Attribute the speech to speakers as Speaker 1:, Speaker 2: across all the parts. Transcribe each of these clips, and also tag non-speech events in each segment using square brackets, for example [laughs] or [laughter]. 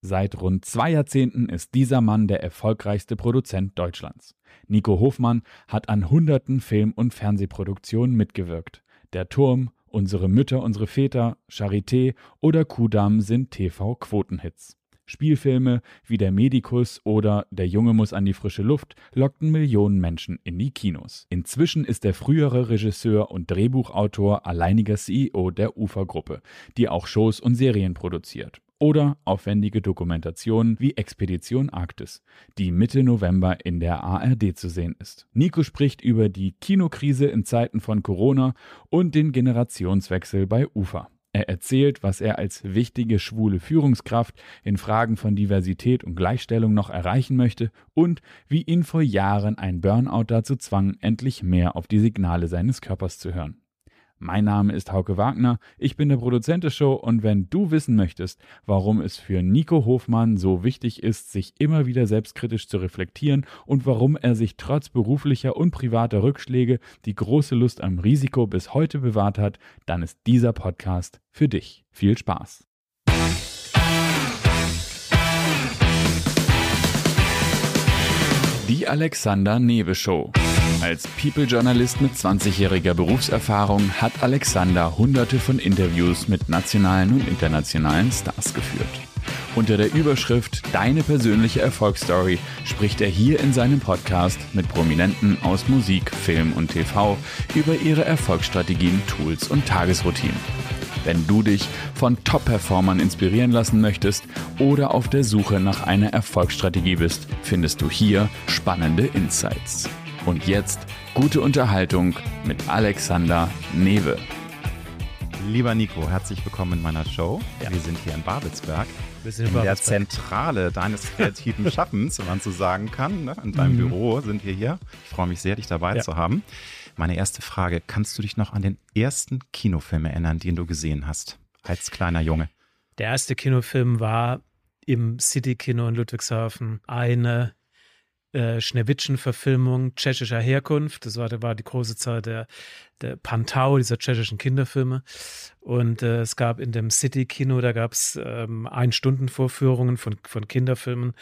Speaker 1: Seit rund zwei Jahrzehnten ist dieser Mann der erfolgreichste Produzent Deutschlands. Nico Hofmann hat an hunderten Film- und Fernsehproduktionen mitgewirkt. Der Turm, Unsere Mütter, unsere Väter, Charité oder Kudamm sind TV-Quotenhits. Spielfilme wie Der Medikus oder Der Junge muss an die frische Luft lockten Millionen Menschen in die Kinos. Inzwischen ist der frühere Regisseur und Drehbuchautor alleiniger CEO der Ufergruppe, die auch Shows und Serien produziert. Oder aufwendige Dokumentationen wie Expedition Arktis, die Mitte November in der ARD zu sehen ist. Nico spricht über die Kinokrise in Zeiten von Corona und den Generationswechsel bei Ufer. Er erzählt, was er als wichtige schwule Führungskraft in Fragen von Diversität und Gleichstellung noch erreichen möchte und wie ihn vor Jahren ein Burnout dazu zwang, endlich mehr auf die Signale seines Körpers zu hören. Mein Name ist Hauke Wagner, ich bin der Produzent der Show und wenn du wissen möchtest, warum es für Nico Hofmann so wichtig ist, sich immer wieder selbstkritisch zu reflektieren und warum er sich trotz beruflicher und privater Rückschläge die große Lust am Risiko bis heute bewahrt hat, dann ist dieser Podcast für dich. Viel Spaß! Die Alexander Newe Show. Als People-Journalist mit 20-jähriger Berufserfahrung hat Alexander hunderte von Interviews mit nationalen und internationalen Stars geführt. Unter der Überschrift Deine persönliche Erfolgsstory spricht er hier in seinem Podcast mit Prominenten aus Musik, Film und TV über ihre Erfolgsstrategien, Tools und Tagesroutinen. Wenn du dich von Top-Performern inspirieren lassen möchtest oder auf der Suche nach einer Erfolgsstrategie bist, findest du hier spannende Insights. Und jetzt gute Unterhaltung mit Alexander Newe.
Speaker 2: Lieber Nico, herzlich willkommen in meiner Show. Ja. Wir sind hier in Babelsberg. Wir sind in, in der Zentrale deines kreativen [laughs] Schaffens, wenn man so sagen kann. Ne? In deinem mhm. Büro sind wir hier. Ich freue mich sehr, dich dabei ja. zu haben. Meine erste Frage, kannst du dich noch an den ersten Kinofilm erinnern, den du gesehen hast, als kleiner Junge?
Speaker 3: Der erste Kinofilm war im City-Kino in Ludwigshafen eine äh, Schneewittchen-Verfilmung tschechischer Herkunft. Das war, war die große Zeit der, der Pantau, dieser tschechischen Kinderfilme. Und äh, es gab in dem City-Kino, da gab es ähm, Ein-Stunden-Vorführungen von, von Kinderfilmen,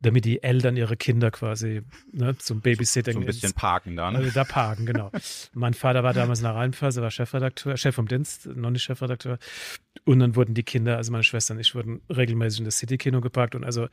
Speaker 3: damit die Eltern ihre Kinder quasi ne, zum Babysitting.
Speaker 2: So ein bisschen ins, parken da,
Speaker 3: ne? Äh, da parken, genau. mein Vater war damals in der Rheinphase, war Chefredakteur, Chef vom Dienst, noch nicht Chefredakteur. Und dann wurden die Kinder, also meine Schwester und ich, wurden regelmäßig in das City-Kino gepackt. Und also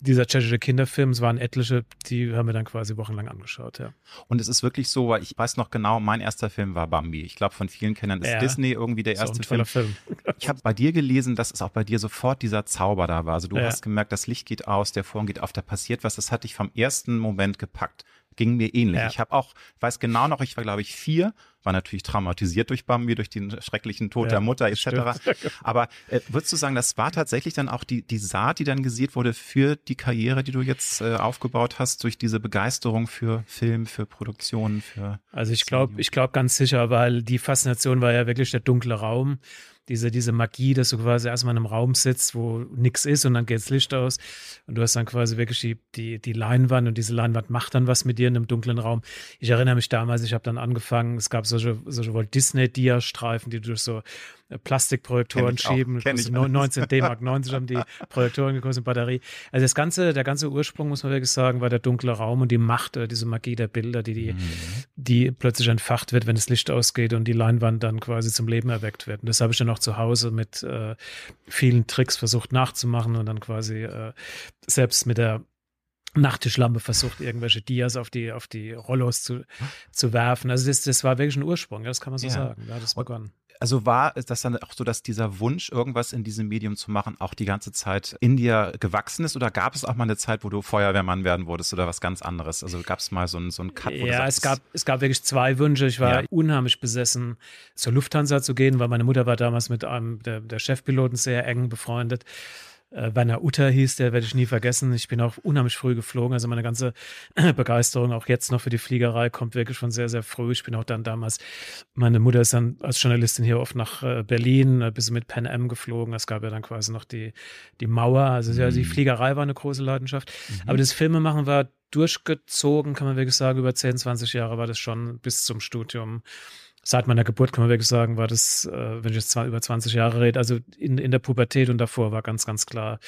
Speaker 3: dieser tschechische Kinderfilm, es waren etliche, die haben wir dann quasi wochenlang angeschaut, ja.
Speaker 2: Und es ist wirklich so, weil ich weiß noch genau, mein erster Film war Bambi. Ich glaube, von vielen Kindern ist ja, Disney irgendwie der erste Film. Film. [laughs] Ich habe bei dir gelesen, dass es auch bei dir sofort dieser Zauber da war. Also du ja. hast gemerkt, das Licht geht aus, der Vorhang geht auf, da passiert was. Das hat dich vom ersten Moment gepackt ging mir ähnlich. Ja. Ich habe auch, weiß genau noch, ich war glaube ich vier, war natürlich traumatisiert durch Bambi, durch den schrecklichen Tod ja, der Mutter etc. [laughs] Aber äh, würdest du sagen, das war tatsächlich dann auch die, die Saat, die dann gesät wurde für die Karriere, die du jetzt äh, aufgebaut hast, durch diese Begeisterung für Film, für Produktionen, für
Speaker 3: Also ich glaube, ich glaube ganz sicher, weil die Faszination war ja wirklich der dunkle Raum diese, diese Magie, dass du quasi erstmal in einem Raum sitzt, wo nichts ist und dann geht das Licht aus und du hast dann quasi wirklich die, die, die Leinwand und diese Leinwand macht dann was mit dir in einem dunklen Raum. Ich erinnere mich damals, ich habe dann angefangen, es gab solche, solche Walt Disney-Dia-Streifen, die du durch so Plastikprojektoren schieben. 19 D-Mark 90 haben die [laughs] Projektoren gekostet, Batterie. Also das ganze, der ganze Ursprung, muss man wirklich sagen, war der dunkle Raum und die Macht, äh, diese Magie der Bilder, die, die, mhm. die plötzlich entfacht wird, wenn das Licht ausgeht und die Leinwand dann quasi zum Leben erweckt wird. Und das habe ich dann auch zu Hause mit äh, vielen Tricks versucht nachzumachen und dann quasi äh, selbst mit der Nachttischlampe versucht, irgendwelche Dias auf die, auf die Rollos zu, zu werfen. Also das, das war wirklich ein Ursprung, ja, das kann man so ja. sagen. Da hat es begonnen
Speaker 2: also war das dann auch so, dass dieser Wunsch, irgendwas in diesem Medium zu machen, auch die ganze Zeit in dir gewachsen ist? Oder gab es auch mal eine Zeit, wo du Feuerwehrmann werden wolltest oder was ganz anderes? Also gab es mal so einen, so einen Cut?
Speaker 3: ja, sagst, es gab, es gab wirklich zwei Wünsche. Ich war ja. unheimlich besessen, zur Lufthansa zu gehen, weil meine Mutter war damals mit einem der, der Chefpiloten sehr eng befreundet äh, Werner Utter hieß, der werde ich nie vergessen. Ich bin auch unheimlich früh geflogen. Also meine ganze [clears throat] Begeisterung auch jetzt noch für die Fliegerei kommt wirklich von sehr, sehr früh. Ich bin auch dann damals, meine Mutter ist dann als Journalistin hier oft nach äh, Berlin, äh, bis mit Pan Am geflogen. Es gab ja dann quasi noch die, die Mauer. Also mhm. ja, die. Fliegerei war eine große Leidenschaft. Mhm. Aber das Filmemachen war durchgezogen, kann man wirklich sagen, über 10, 20 Jahre war das schon bis zum Studium seit meiner Geburt kann man wirklich sagen, war das, äh, wenn ich jetzt zwar über 20 Jahre rede, also in, in der Pubertät und davor war ganz, ganz klar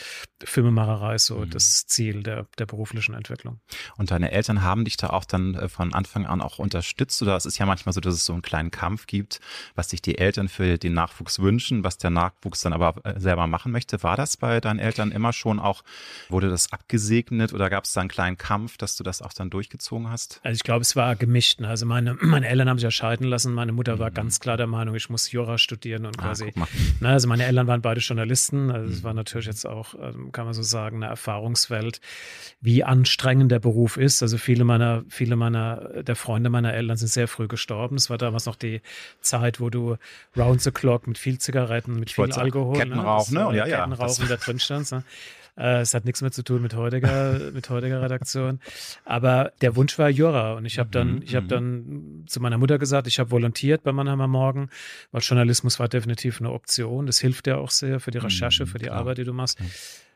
Speaker 3: Filmemacherei so mhm. das Ziel der, der beruflichen Entwicklung.
Speaker 2: Und deine Eltern haben dich da auch dann äh, von Anfang an auch unterstützt oder es ist ja manchmal so, dass es so einen kleinen Kampf gibt, was sich die Eltern für den Nachwuchs wünschen, was der Nachwuchs dann aber äh, selber machen möchte. War das bei deinen Eltern immer schon auch, wurde das abgesegnet oder gab es da einen kleinen Kampf, dass du das auch dann durchgezogen hast?
Speaker 3: Also ich glaube, es war gemischt. Ne? Also meine, [clears throat] meine Eltern haben sich ja scheiden lassen. Meine Mutter war mhm. ganz klar der Meinung, ich muss Jura studieren und ah, quasi. Ah, ne, also meine Eltern waren beide Journalisten. Also es mhm. war natürlich jetzt auch, ähm, kann man so sagen, eine Erfahrungswelt, wie anstrengend der Beruf ist. Also viele meiner, viele meiner, der Freunde meiner Eltern sind sehr früh gestorben. Es war damals noch die Zeit, wo du round the clock mit viel Zigaretten, mit viel Alkohol.
Speaker 2: Kettenrauch, ne? [laughs]
Speaker 3: ne? Ja, ja. Kettenrauchen da drin stand. Ne? Äh, es hat nichts mehr zu tun mit heutiger, [laughs] mit heutiger Redaktion. Aber der Wunsch war Jura. Und ich habe dann, mhm, ich habe mhm. dann zu meiner Mutter gesagt, ich habe volontiert bei Mannheimer Morgen, weil Journalismus war definitiv eine Option. Das hilft ja auch sehr für die Recherche, mhm, für die Arbeit, die du machst.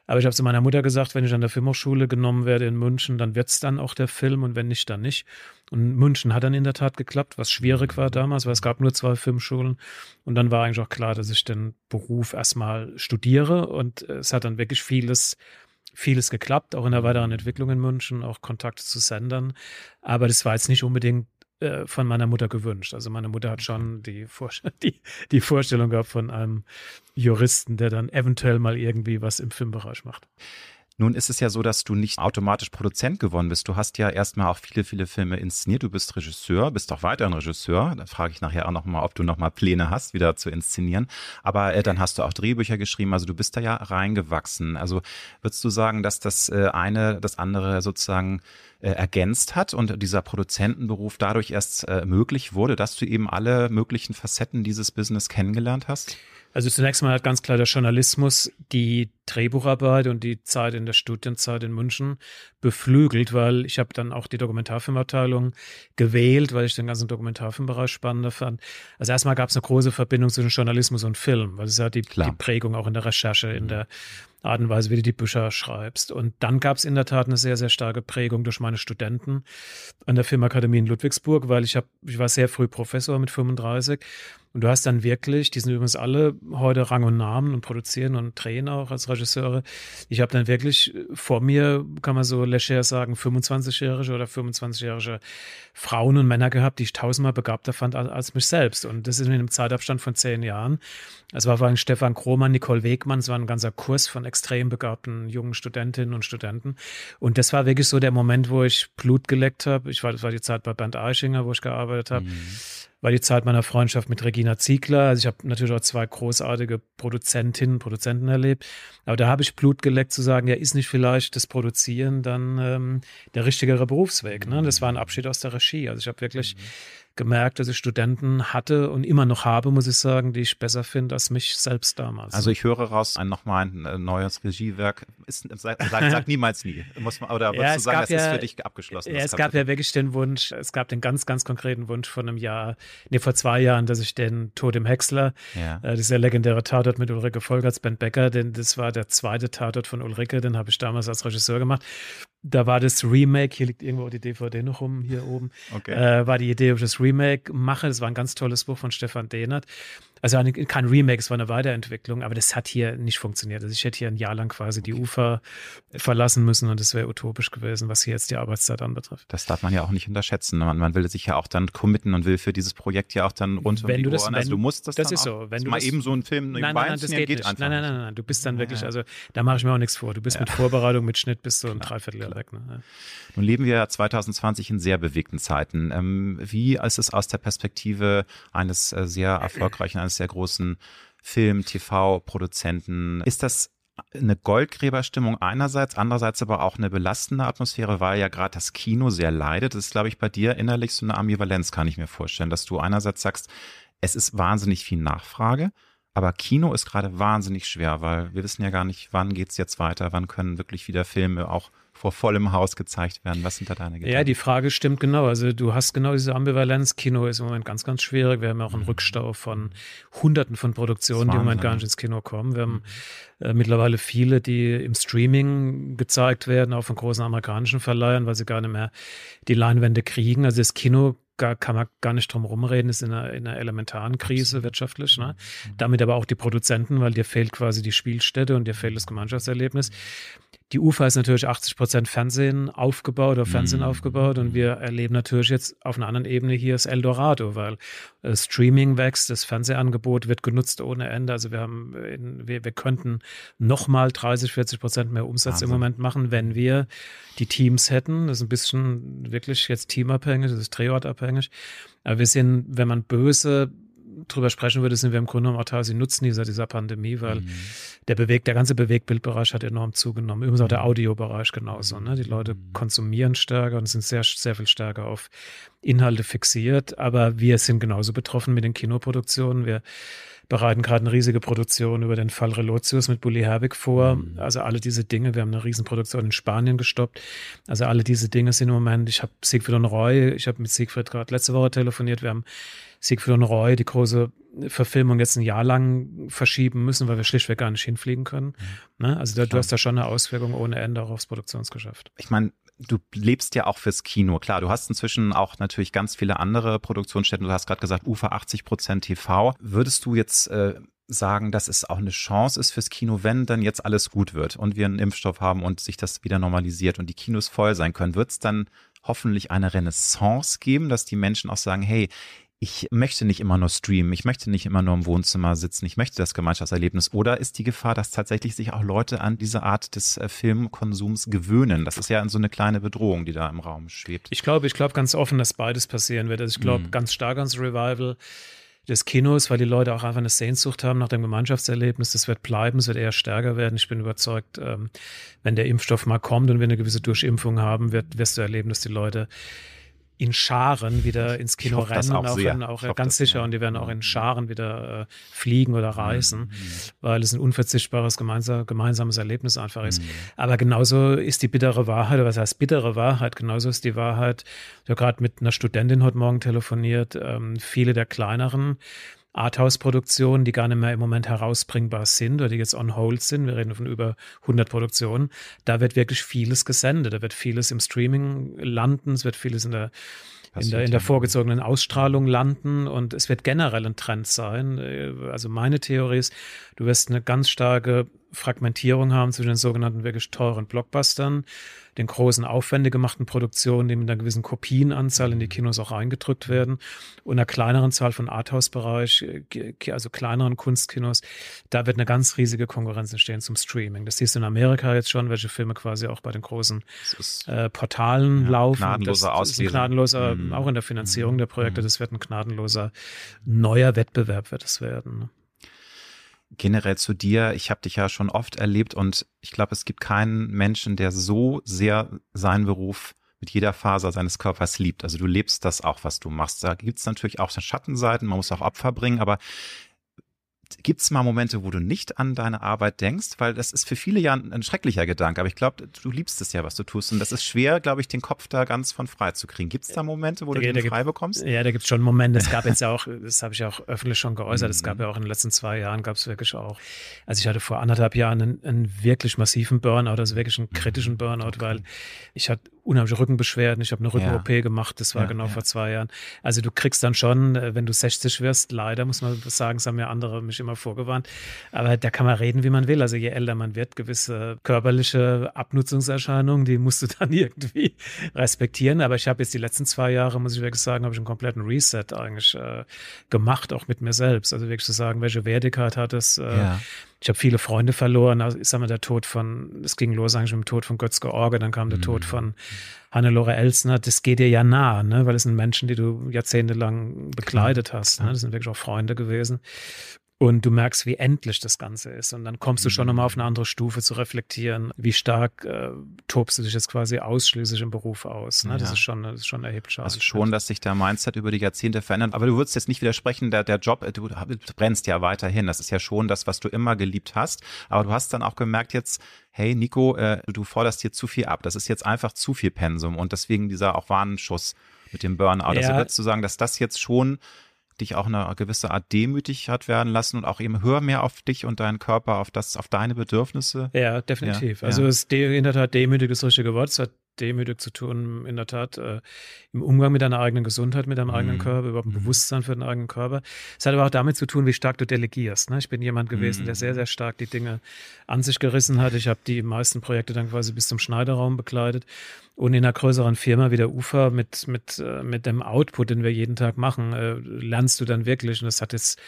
Speaker 3: Aber ich habe zu meiner Mutter gesagt, wenn ich an der Filmhochschule genommen werde in München, dann wird es dann auch der Film und wenn nicht, dann nicht. Und München hat dann in der Tat geklappt, was schwierig war damals, weil es gab nur zwei Filmschulen. Und dann war eigentlich auch klar, dass ich den Beruf erstmal studiere und es hat dann wirklich vieles vieles geklappt, auch in der weiteren Entwicklung in München, auch Kontakte zu Sendern. Aber das war jetzt nicht unbedingt äh, von meiner Mutter gewünscht. Also meine Mutter hat schon die, Vor [laughs] die, die Vorstellung gehabt von einem Juristen, der dann eventuell mal irgendwie was im Filmbereich macht.
Speaker 2: Nun ist es ja so, dass du nicht automatisch Produzent geworden bist. Du hast ja erstmal auch viele, viele Filme inszeniert. Du bist Regisseur, bist auch weiterhin Regisseur. Da frage ich nachher auch nochmal, ob du nochmal Pläne hast, wieder zu inszenieren. Aber äh, dann hast du auch Drehbücher geschrieben. Also du bist da ja reingewachsen. Also würdest du sagen, dass das äh, eine das andere sozusagen äh, ergänzt hat und dieser Produzentenberuf dadurch erst äh, möglich wurde, dass du eben alle möglichen Facetten dieses Business kennengelernt hast?
Speaker 3: Also zunächst mal hat ganz klar der Journalismus die Drehbucharbeit und die Zeit in der Studienzeit in München beflügelt, weil ich habe dann auch die Dokumentarfilmabteilung gewählt, weil ich den ganzen Dokumentarfilmbereich spannender fand. Also erstmal gab es eine große Verbindung zwischen Journalismus und Film, weil es ja die, die Prägung auch in der Recherche, in mhm. der Art und Weise, wie du die Bücher schreibst. Und dann gab es in der Tat eine sehr, sehr starke Prägung durch meine Studenten an der Filmakademie in Ludwigsburg, weil ich habe, ich war sehr früh Professor mit 35 und du hast dann wirklich, die sind übrigens alle heute Rang und Namen und produzieren und drehen auch als Regisseure. Ich habe dann wirklich vor mir, kann man so leger sagen, 25-jährige oder 25-jährige Frauen und Männer gehabt, die ich tausendmal begabter fand als mich selbst. Und das ist in einem Zeitabstand von zehn Jahren. Es war vor allem Stefan Krohmann, Nicole Wegmann, es war ein ganzer Kurs von extrem begabten jungen Studentinnen und Studenten. Und das war wirklich so der Moment, wo ich Blut geleckt habe. Ich war, das war die Zeit bei Bernd Eichinger, wo ich gearbeitet habe. Mhm war die Zeit meiner Freundschaft mit Regina Ziegler. Also ich habe natürlich auch zwei großartige Produzentinnen, Produzenten erlebt. Aber da habe ich Blut geleckt zu sagen, ja, ist nicht vielleicht das Produzieren dann ähm, der richtigere Berufsweg. Ne? Das war ein Abschied aus der Regie. Also ich habe wirklich mhm gemerkt, dass ich Studenten hatte und immer noch habe, muss ich sagen, die ich besser finde als mich selbst damals.
Speaker 2: Also ich höre raus, ein nochmal ein äh, neues Regiewerk. Ist, sag, sag, sag [laughs] niemals nie. Muss man, oder würdest ja, du sagen, das ja, ist für dich abgeschlossen?
Speaker 3: Ja, es gab ja wirklich den Wunsch, es gab den ganz, ganz konkreten Wunsch von einem Jahr, nee, vor zwei Jahren, dass ich den Tod im Häcksler, ja. äh, dieser legendäre Tatort mit Ulrike Volkerts, Ben Becker, denn das war der zweite Tatort von Ulrike, den habe ich damals als Regisseur gemacht da war das Remake, hier liegt irgendwo die DVD noch rum, hier oben, okay. äh, war die Idee, ob ich das Remake mache. Das war ein ganz tolles Buch von Stefan Dehnert. Also kein Remake, es war eine Weiterentwicklung, aber das hat hier nicht funktioniert. Also ich hätte hier ein Jahr lang quasi die Ufer verlassen müssen und das wäre utopisch gewesen, was hier jetzt die Arbeitszeit anbetrifft.
Speaker 2: Das darf man ja auch nicht unterschätzen. Man, man will sich ja auch dann committen und will für dieses Projekt ja auch dann rund
Speaker 3: wenn um die
Speaker 2: du
Speaker 3: das,
Speaker 2: Ohren.
Speaker 3: Also
Speaker 2: du musst das,
Speaker 3: das
Speaker 2: dann
Speaker 3: ist so. Wenn du
Speaker 2: mal
Speaker 3: das,
Speaker 2: eben so einen Film
Speaker 3: nein, nein, nein, das geht, geht nicht. Nein, nein, nein, nein, du bist dann wirklich, also da mache ich mir auch nichts vor. Du bist ja. mit Vorbereitung, mit Schnitt bist du ein Dreivierteljahr weg. Ne? Ja.
Speaker 2: Nun leben wir 2020 in sehr bewegten Zeiten. Ähm, wie ist es aus der Perspektive eines äh, sehr erfolgreichen, eines sehr großen Film, TV-Produzenten? Ist das eine Goldgräberstimmung einerseits, andererseits aber auch eine belastende Atmosphäre, weil ja gerade das Kino sehr leidet. Das ist, glaube ich, bei dir innerlich so eine Ambivalenz, kann ich mir vorstellen, dass du einerseits sagst, es ist wahnsinnig viel Nachfrage, aber Kino ist gerade wahnsinnig schwer, weil wir wissen ja gar nicht, wann geht's jetzt weiter, wann können wirklich wieder Filme auch vor vollem Haus gezeigt werden. Was sind da deine Gedanken?
Speaker 3: Ja, die Frage stimmt genau. Also du hast genau diese Ambivalenz. Kino ist im Moment ganz, ganz schwierig. Wir haben ja auch einen mhm. Rückstau von Hunderten von Produktionen, die im Moment gar nicht ins Kino kommen. Wir haben mhm. äh, mittlerweile viele, die im Streaming gezeigt werden, auch von großen amerikanischen Verleihern, weil sie gar nicht mehr die Leinwände kriegen. Also das Kino gar, kann man gar nicht drum rumreden, ist in einer, in einer elementaren Krise wirtschaftlich. Ne? Mhm. Damit aber auch die Produzenten, weil dir fehlt quasi die Spielstätte und dir fehlt das Gemeinschaftserlebnis. Die UFA ist natürlich 80 Prozent Fernsehen aufgebaut oder Fernsehen mhm. aufgebaut und wir erleben natürlich jetzt auf einer anderen Ebene hier das Eldorado, weil Streaming wächst, das Fernsehangebot wird genutzt ohne Ende. Also wir haben, in, wir, wir könnten nochmal 30, 40 Prozent mehr Umsatz Wahnsinn. im Moment machen, wenn wir die Teams hätten. Das ist ein bisschen wirklich jetzt teamabhängig, das ist drehortabhängig. Aber wir sind, wenn man böse drüber sprechen würde, sind wir im Grunde genommen auch teilweise Nutzen dieser, dieser Pandemie, weil mhm. der Beweg, der ganze Bewegtbildbereich hat enorm zugenommen. Übrigens auch der mhm. Audiobereich genauso. Ne? Die Leute mhm. konsumieren stärker und sind sehr, sehr viel stärker auf Inhalte fixiert. Aber wir sind genauso betroffen mit den Kinoproduktionen. Wir bereiten gerade eine riesige Produktion über den Fall Relotius mit Bully Herbig vor. Mhm. Also alle diese Dinge, wir haben eine Riesenproduktion in Spanien gestoppt. Also alle diese Dinge sind im Moment, ich habe Siegfried und Roy, ich habe mit Siegfried gerade letzte Woche telefoniert, wir haben Siegfried und Roy, die große Verfilmung jetzt ein Jahr lang verschieben müssen, weil wir schlichtweg gar nicht hinfliegen können. Mhm. Ne? Also da, du hast da schon eine Auswirkung ohne Ende auch aufs Produktionsgeschäft.
Speaker 2: Ich meine, du lebst ja auch fürs Kino. Klar, du hast inzwischen auch natürlich ganz viele andere Produktionsstätten. Du hast gerade gesagt, UFA 80 Prozent TV. Würdest du jetzt äh, sagen, dass es auch eine Chance ist fürs Kino, wenn dann jetzt alles gut wird und wir einen Impfstoff haben und sich das wieder normalisiert und die Kinos voll sein können, wird es dann hoffentlich eine Renaissance geben, dass die Menschen auch sagen, hey, ich möchte nicht immer nur streamen, ich möchte nicht immer nur im Wohnzimmer sitzen, ich möchte das Gemeinschaftserlebnis. Oder ist die Gefahr, dass tatsächlich sich auch Leute an diese Art des äh, Filmkonsums gewöhnen? Das ist ja so eine kleine Bedrohung, die da im Raum schwebt.
Speaker 3: Ich glaube, ich glaube ganz offen, dass beides passieren wird. Also ich glaube mhm. ganz stark ans Revival des Kinos, weil die Leute auch einfach eine Sehnsucht haben nach dem Gemeinschaftserlebnis. Das wird bleiben, es wird eher stärker werden. Ich bin überzeugt, ähm, wenn der Impfstoff mal kommt und wir eine gewisse Durchimpfung haben, wird, wirst du erleben, dass die Leute in Scharen wieder ins Kino rennen, auch, auch, in, auch ganz sicher, ja. und die werden auch in mhm. Scharen wieder äh, fliegen oder reisen, mhm. weil es ein unverzichtbares gemeinsam, gemeinsames Erlebnis einfach ist. Mhm. Aber genauso ist die bittere Wahrheit, oder was heißt bittere Wahrheit, genauso ist die Wahrheit, ich habe gerade mit einer Studentin heute Morgen telefoniert, ähm, viele der kleineren Arthouse-Produktionen, die gar nicht mehr im Moment herausbringbar sind oder die jetzt on hold sind. Wir reden von über 100 Produktionen. Da wird wirklich vieles gesendet. Da wird vieles im Streaming landen. Es wird vieles in der in der, in der vorgezogenen Ausstrahlung landen und es wird generell ein Trend sein. Also meine Theorie ist, du wirst eine ganz starke Fragmentierung haben zwischen den sogenannten wirklich teuren Blockbustern, den großen aufwendig gemachten Produktionen, die mit einer gewissen Kopienanzahl in die Kinos auch eingedrückt werden und einer kleineren Zahl von Arthouse-Bereich, also kleineren Kunstkinos, da wird eine ganz riesige Konkurrenz entstehen zum Streaming. Das siehst du in Amerika jetzt schon, welche Filme quasi auch bei den großen äh, Portalen ja, laufen.
Speaker 2: Gnadenloser
Speaker 3: das, das ist ein gnadenloser, mhm. auch in der Finanzierung mhm. der Projekte, mhm. das wird ein gnadenloser neuer Wettbewerb wird es werden. Ne?
Speaker 2: generell zu dir. Ich habe dich ja schon oft erlebt und ich glaube, es gibt keinen Menschen, der so sehr seinen Beruf mit jeder Faser seines Körpers liebt. Also du lebst das auch, was du machst. Da gibt es natürlich auch Schattenseiten, man muss auch Opfer bringen, aber Gibt es mal Momente, wo du nicht an deine Arbeit denkst? Weil das ist für viele ja ein, ein schrecklicher Gedanke. Aber ich glaube, du liebst es ja, was du tust. Und das ist schwer, glaube ich, den Kopf da ganz von frei zu kriegen. Gibt es da Momente, wo da, du den frei bekommst?
Speaker 3: Ja, da gibt es schon Momente. Es gab [laughs] jetzt ja auch, das habe ich auch öffentlich schon geäußert, es gab mhm. ja auch in den letzten zwei Jahren, gab es wirklich auch, also ich hatte vor anderthalb Jahren einen, einen wirklich massiven Burnout, also wirklich einen kritischen mhm. Burnout, okay. weil ich hatte unheimliche Rückenbeschwerden. Ich habe eine Rücken-OP ja. gemacht, das war ja, genau ja. vor zwei Jahren. Also du kriegst dann schon, äh, wenn du 60 wirst, leider muss man sagen, das haben ja andere mich immer vorgewarnt, aber da kann man reden, wie man will. Also je älter man wird, gewisse körperliche Abnutzungserscheinungen, die musst du [laughs] dann irgendwie respektieren. Aber ich habe jetzt die letzten zwei Jahre, muss ich wirklich sagen, habe ich einen kompletten Reset eigentlich äh, gemacht, auch mit mir selbst. Also wirklich zu sagen, welche Wertigkeit hat es, äh, ich habe viele Freunde verloren. Also ich sag mal, der Tod von, es ging los eigentlich mit dem Tod von Götz George, dann kam der mhm. Tod von Hannelore Elsner. Das geht dir ja nah, ne? weil es sind Menschen, die du jahrzehntelang bekleidet hast. Ne? Das sind wirklich auch Freunde gewesen und du merkst, wie endlich das Ganze ist. Und dann kommst du schon nochmal auf eine andere Stufe zu reflektieren, wie stark äh, tobst du dich jetzt quasi ausschließlich im Beruf aus. Ne? Ja. Das ist schon, das ist schon erheblich.
Speaker 2: Also schon, dass sich der Mindset über die Jahrzehnte verändert. Aber du würdest jetzt nicht widersprechen, der, der Job, du, du brennst ja weiterhin. Das ist ja schon das, was du immer geliebt hast. Aber du hast dann auch gemerkt jetzt, hey Nico, äh, du forderst hier zu viel ab. Das ist jetzt einfach zu viel Pensum und deswegen dieser auch Warnschuss mit dem Burnout. Also ja. Also würdest du sagen, dass das jetzt schon dich auch eine gewisse Art demütig hat werden lassen und auch eben hör mehr auf dich und deinen Körper, auf das, auf deine Bedürfnisse.
Speaker 3: Ja, definitiv. Ja, also ja. es in der Tat demütig das richtige Wort. Es hat demütig zu tun, in der Tat, äh, im Umgang mit deiner eigenen Gesundheit, mit deinem mhm. eigenen Körper, überhaupt ein mhm. Bewusstsein für den eigenen Körper. Es hat aber auch damit zu tun, wie stark du delegierst. Ne? Ich bin jemand gewesen, mhm. der sehr, sehr stark die Dinge an sich gerissen hat. Ich habe die meisten Projekte dann quasi bis zum Schneiderraum begleitet. Und in einer größeren Firma wie der UFA mit, mit, äh, mit dem Output, den wir jeden Tag machen, äh, lernst du dann wirklich, und das hat jetzt,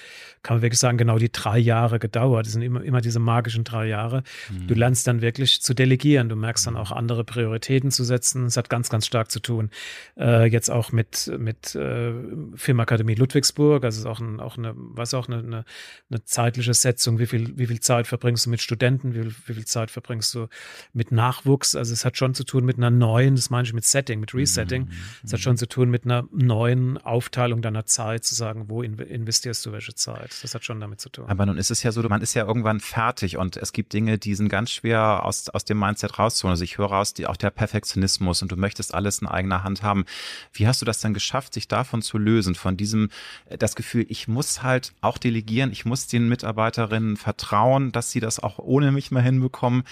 Speaker 3: kann man wirklich sagen, genau die drei Jahre gedauert. Das sind immer, immer diese magischen drei Jahre. Mhm. Du lernst dann wirklich zu delegieren. Du merkst dann auch andere Prioritäten zu setzen. Es hat ganz, ganz stark zu tun. Äh, jetzt auch mit, mit äh, Filmakademie Ludwigsburg. Also es ist auch, ein, auch eine, was auch eine, eine, eine zeitliche Setzung. Wie viel, wie viel Zeit verbringst du mit Studenten? Wie viel, wie viel Zeit verbringst du mit Nachwuchs? Also es hat schon zu tun mit einer neuen das meine ich mit Setting, mit Resetting. Mhm. Das hat schon zu tun mit einer neuen Aufteilung deiner Zeit, zu sagen, wo investierst du welche Zeit. Das hat schon damit zu tun.
Speaker 2: Aber nun ist es ja so, man ist ja irgendwann fertig und es gibt Dinge, die sind ganz schwer aus, aus dem Mindset rauszuholen. Also ich höre raus, die, auch der Perfektionismus und du möchtest alles in eigener Hand haben. Wie hast du das dann geschafft, sich davon zu lösen, von diesem, äh, das Gefühl, ich muss halt auch delegieren, ich muss den Mitarbeiterinnen vertrauen, dass sie das auch ohne mich mal hinbekommen.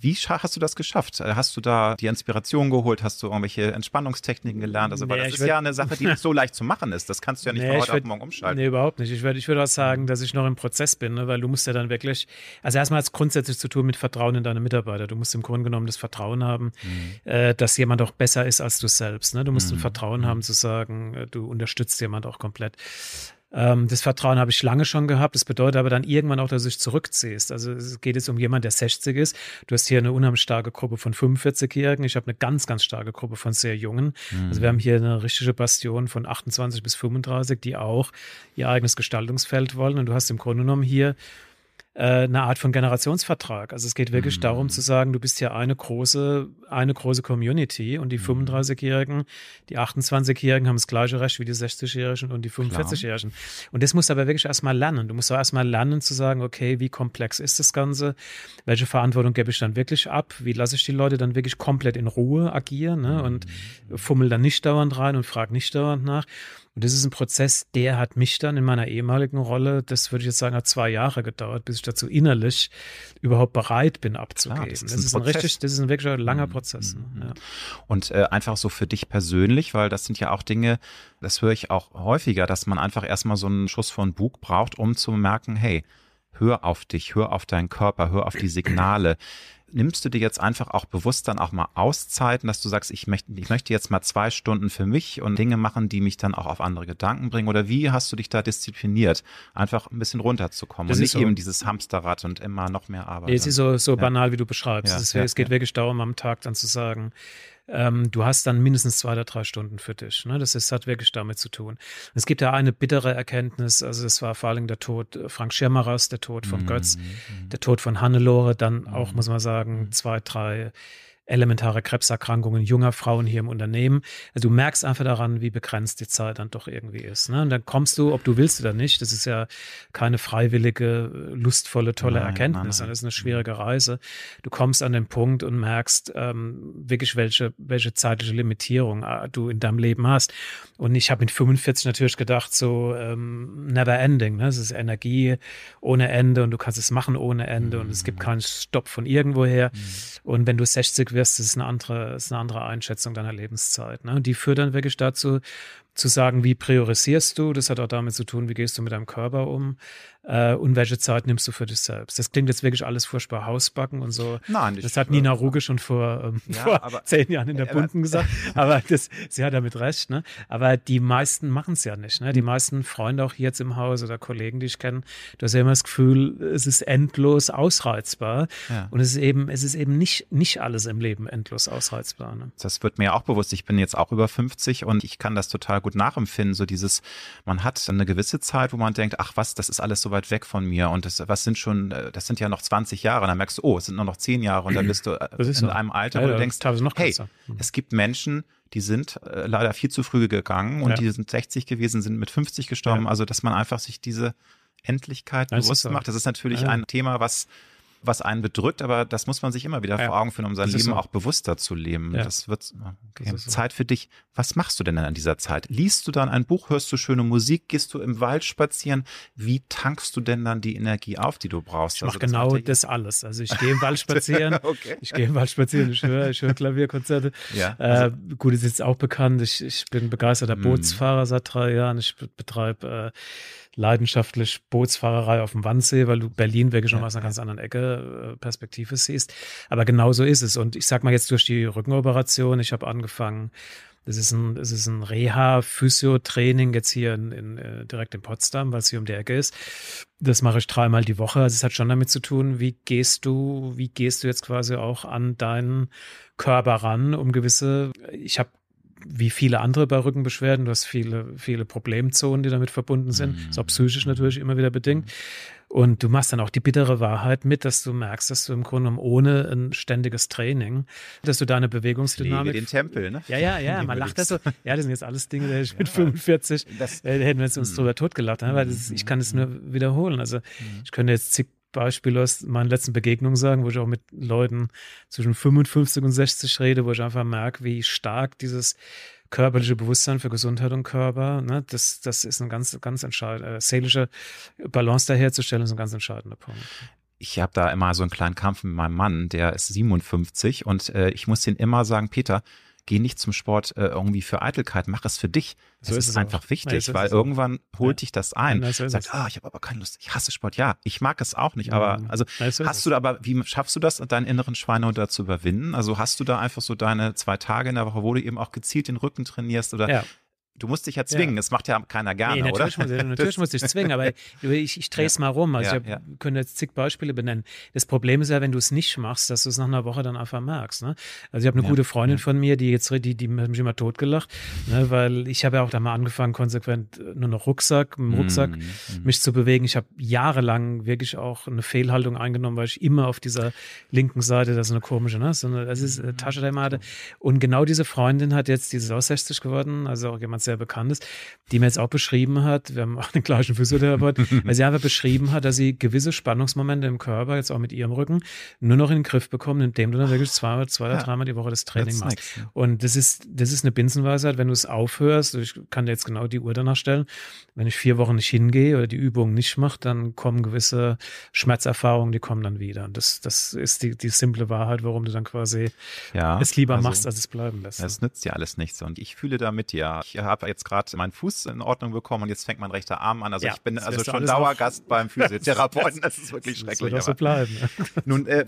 Speaker 2: Wie hast du das geschafft? Äh, hast du da die Inspiration geholt? Hast du irgendwelche Entspannungstechniken gelernt? Also, weil nee, das ist würd, ja eine Sache, die nicht so leicht zu machen ist. Das kannst du ja nicht nee, von heute würd, auf morgen umschalten.
Speaker 3: Nee, überhaupt nicht. Ich würde ich würd auch sagen, dass ich noch im Prozess bin, ne? weil du musst ja dann wirklich, also erstmal hat es grundsätzlich zu tun mit Vertrauen in deine Mitarbeiter. Du musst im Grunde genommen das Vertrauen haben, mhm. äh, dass jemand auch besser ist als du selbst. Ne? Du musst mhm. ein Vertrauen mhm. haben zu sagen, äh, du unterstützt jemand auch komplett. Ähm, das Vertrauen habe ich lange schon gehabt. Das bedeutet aber dann irgendwann auch, dass du dich zurückziehst. Also es geht jetzt um jemanden, der 60 ist. Du hast hier eine unheimlich starke Gruppe von 45-Jährigen. Ich habe eine ganz, ganz starke Gruppe von sehr Jungen. Mhm. Also wir haben hier eine richtige Bastion von 28 bis 35, die auch ihr eigenes Gestaltungsfeld wollen. Und du hast im Grunde genommen hier eine Art von Generationsvertrag. Also es geht wirklich mhm. darum zu sagen, du bist ja eine große, eine große Community und die 35-Jährigen, mhm. die 28-Jährigen haben das gleiche Recht wie die 60-Jährigen und die 45-Jährigen. Und das musst du aber wirklich erstmal lernen. Du musst auch erstmal lernen zu sagen, okay, wie komplex ist das Ganze? Welche Verantwortung gebe ich dann wirklich ab? Wie lasse ich die Leute dann wirklich komplett in Ruhe agieren ne? und mhm. fummel dann nicht dauernd rein und frage nicht dauernd nach? Und das ist ein Prozess, der hat mich dann in meiner ehemaligen Rolle, das würde ich jetzt sagen, hat zwei Jahre gedauert, bis ich dazu innerlich überhaupt bereit bin abzugeben. Ja, das, ist, das ist ein, richtig, das ist ein wirklich langer mhm. Prozess. Ne?
Speaker 2: Mhm. Ja. Und äh, einfach so für dich persönlich, weil das sind ja auch Dinge, das höre ich auch häufiger, dass man einfach erstmal so einen Schuss von Bug braucht, um zu merken, hey, hör auf dich, hör auf deinen Körper, hör auf die Signale nimmst du dir jetzt einfach auch bewusst dann auch mal Auszeiten, dass du sagst, ich möchte, ich möchte jetzt mal zwei Stunden für mich und Dinge machen, die mich dann auch auf andere Gedanken bringen? Oder wie hast du dich da diszipliniert, einfach ein bisschen runterzukommen das und nicht so. eben dieses Hamsterrad und immer noch mehr Arbeit?
Speaker 3: Es ist so, so ja. banal, wie du beschreibst. Ja, es, ja, es geht wirklich darum, am Tag dann zu sagen, ähm, du hast dann mindestens zwei oder drei Stunden für dich. Ne? Das ist, hat wirklich damit zu tun. Es gibt ja eine bittere Erkenntnis, also es war vor allem der Tod äh, Frank Schirmerers, der Tod von mhm. Götz, mhm. der Tod von Hannelore, dann auch, mhm. muss man sagen, zwei, drei elementare Krebserkrankungen junger Frauen hier im Unternehmen. Also du merkst einfach daran, wie begrenzt die Zeit dann doch irgendwie ist. Ne? Und dann kommst du, ob du willst oder nicht, das ist ja keine freiwillige, lustvolle, tolle nein, Erkenntnis. Nein. Das ist eine schwierige Reise. Du kommst an den Punkt und merkst ähm, wirklich, welche, welche zeitliche Limitierung äh, du in deinem Leben hast. Und ich habe mit 45 natürlich gedacht, so ähm, never ending. Ne? Es ist Energie ohne Ende und du kannst es machen ohne Ende mhm. und es gibt mhm. keinen Stopp von irgendwoher. Mhm. Und wenn du 60 wirst, das ist eine andere, ist eine andere Einschätzung deiner Lebenszeit. Ne? Und die führt dann wirklich dazu, zu sagen, wie priorisierst du? Das hat auch damit zu tun, wie gehst du mit deinem Körper um? Äh, und welche Zeit nimmst du für dich selbst? Das klingt jetzt wirklich alles furchtbar Hausbacken und so. Nein, Das hat Nina Ruge schon vor, ähm, ja, vor aber, zehn Jahren in der Bunten gesagt. Aber das, sie hat damit recht. Ne? Aber die meisten machen es ja nicht. Ne? Die meisten Freunde auch hier jetzt im Haus oder Kollegen, die ich kenne, du hast ja immer das Gefühl, es ist endlos ausreizbar. Ja. Und es ist eben, es ist eben nicht, nicht alles im Leben endlos ausreizbar. Ne?
Speaker 2: Das wird mir auch bewusst. Ich bin jetzt auch über 50 und ich kann das total gut nachempfinden. So dieses, man hat eine gewisse Zeit, wo man denkt, ach was, das ist alles so weit weit weg von mir und das, was sind schon, äh, das sind ja noch 20 Jahre. Und dann merkst du, oh, es sind nur noch 10 Jahre und dann [clears throat] bist du äh, in so. einem Alter, ja, wo du denkst, hey, mhm. es gibt Menschen, die sind äh, leider viel zu früh gegangen und ja. die sind 60 gewesen, sind mit 50 gestorben. Ja. Also, dass man einfach sich diese Endlichkeit das bewusst so. macht. Das ist natürlich ein Thema, was was einen bedrückt, aber das muss man sich immer wieder ja. vor Augen führen, um sein Leben so. auch bewusster zu leben. Ja. Das wird okay. das so. Zeit für dich. Was machst du denn an dieser Zeit? Liest du dann ein Buch, hörst du schöne Musik, gehst du im Wald spazieren? Wie tankst du denn dann die Energie auf, die du brauchst?
Speaker 3: Ich mache also, genau das alles. Also ich gehe im Wald [laughs] spazieren, okay. ich gehe im Wald spazieren, ich höre, ich höre Klavierkonzerte. Ja, äh, also. äh, gut, ist jetzt auch bekannt. Ich, ich bin begeisterter mm. Bootsfahrer seit drei Jahren. Ich betreibe äh, leidenschaftlich Bootsfahrerei auf dem Wannsee, weil du Berlin wirklich schon ja, aus einer ganz anderen Ecke äh, Perspektive siehst. Aber genau so ist es. Und ich sag mal jetzt durch die Rückenoperation, ich habe angefangen, das ist ein, ist ein Reha-Physio-Training jetzt hier in, in, äh, direkt in Potsdam, weil es hier um die Ecke ist. Das mache ich dreimal die Woche. Also es hat schon damit zu tun, wie gehst du, wie gehst du jetzt quasi auch an deinen Körper ran, um gewisse, ich habe wie viele andere bei Rückenbeschwerden. Du hast viele, viele Problemzonen, die damit verbunden sind. Mhm. Ist auch psychisch natürlich immer wieder bedingt. Und du machst dann auch die bittere Wahrheit mit, dass du merkst, dass du im Grunde genommen ohne ein ständiges Training, dass du deine Bewegungsdynamik.
Speaker 2: Pflege den Tempel, ne?
Speaker 3: Ja, ja, ja. [laughs] Man lacht das so. Ja, das sind jetzt alles Dinge, die ich [laughs] mit 45 das, äh, hätten wir jetzt uns mhm. drüber totgelacht. Ne? Weil das, ich kann es nur wiederholen. Also mhm. ich könnte jetzt zig Beispiele aus meinen letzten Begegnungen sagen, wo ich auch mit Leuten zwischen 55 und 60 rede, wo ich einfach merke, wie stark dieses körperliche Bewusstsein für Gesundheit und Körper, ne, das, das ist ein ganz, ganz entscheidender, äh, seelische Balance daherzustellen, ist ein ganz entscheidender Punkt.
Speaker 2: Ich habe da immer so einen kleinen Kampf mit meinem Mann, der ist 57 und äh, ich muss den immer sagen, Peter, geh nicht zum Sport äh, irgendwie für Eitelkeit, mach es für dich. Das so ist, ist einfach auch. wichtig, ja, weil irgendwann holt ja. dich das ein. Ja, so Sagt, ah, ich habe aber keine Lust, ich hasse Sport. Ja, ich mag es auch nicht, aber also so hast du da aber, wie schaffst du das, deinen inneren Schweinehund zu überwinden? Also hast du da einfach so deine zwei Tage in der Woche, wo du eben auch gezielt den Rücken trainierst oder ja. Du musst dich ja zwingen, ja. das macht ja keiner gerne, nee,
Speaker 3: natürlich
Speaker 2: oder?
Speaker 3: Muss, natürlich [laughs] muss ich zwingen, aber ich, ich drehe es ja. mal rum. Also ja, ich hab, könnte jetzt zig Beispiele benennen. Das Problem ist ja, wenn du es nicht machst, dass du es nach einer Woche dann einfach merkst. Ne? Also ich habe eine gute Freundin von mir, die jetzt die, die hat mich immer totgelacht, ne? weil ich habe ja auch da mal angefangen, konsequent nur noch Rucksack, mit dem Rucksack mm, mm. mich zu bewegen. Ich habe jahrelang wirklich auch eine Fehlhaltung eingenommen, weil ich immer auf dieser linken Seite, das ist eine komische, ne? so eine, das ist eine Tasche, die hatte. Und genau diese Freundin hat jetzt, die ist auch 60 geworden, also auch jemand sehr bekannt ist, die mir jetzt auch beschrieben hat, wir haben auch den gleichen Physiotherapeut, [laughs] weil sie einfach beschrieben hat, dass sie gewisse Spannungsmomente im Körper, jetzt auch mit ihrem Rücken, nur noch in den Griff bekommen, indem du dann wirklich zwei, zwei oder ja. dreimal die Woche das Training machst. Nice. Und das ist, das ist eine Binsenweisheit, wenn du es aufhörst, ich kann dir jetzt genau die Uhr danach stellen, wenn ich vier Wochen nicht hingehe oder die Übung nicht mache, dann kommen gewisse Schmerzerfahrungen, die kommen dann wieder. Und das, das ist die, die simple Wahrheit, warum du dann quasi ja, es lieber also, machst, als es bleiben lässt.
Speaker 2: Es nützt ja alles nichts. Und ich fühle da mit dir. Ich habe jetzt gerade meinen Fuß in Ordnung bekommen und jetzt fängt mein rechter Arm an. Also ja, ich bin also schon Dauergast auf. beim [laughs] Physiotherapeuten. Das ist wirklich das schrecklich.
Speaker 3: Soll so bleiben. [laughs]
Speaker 2: Nun äh,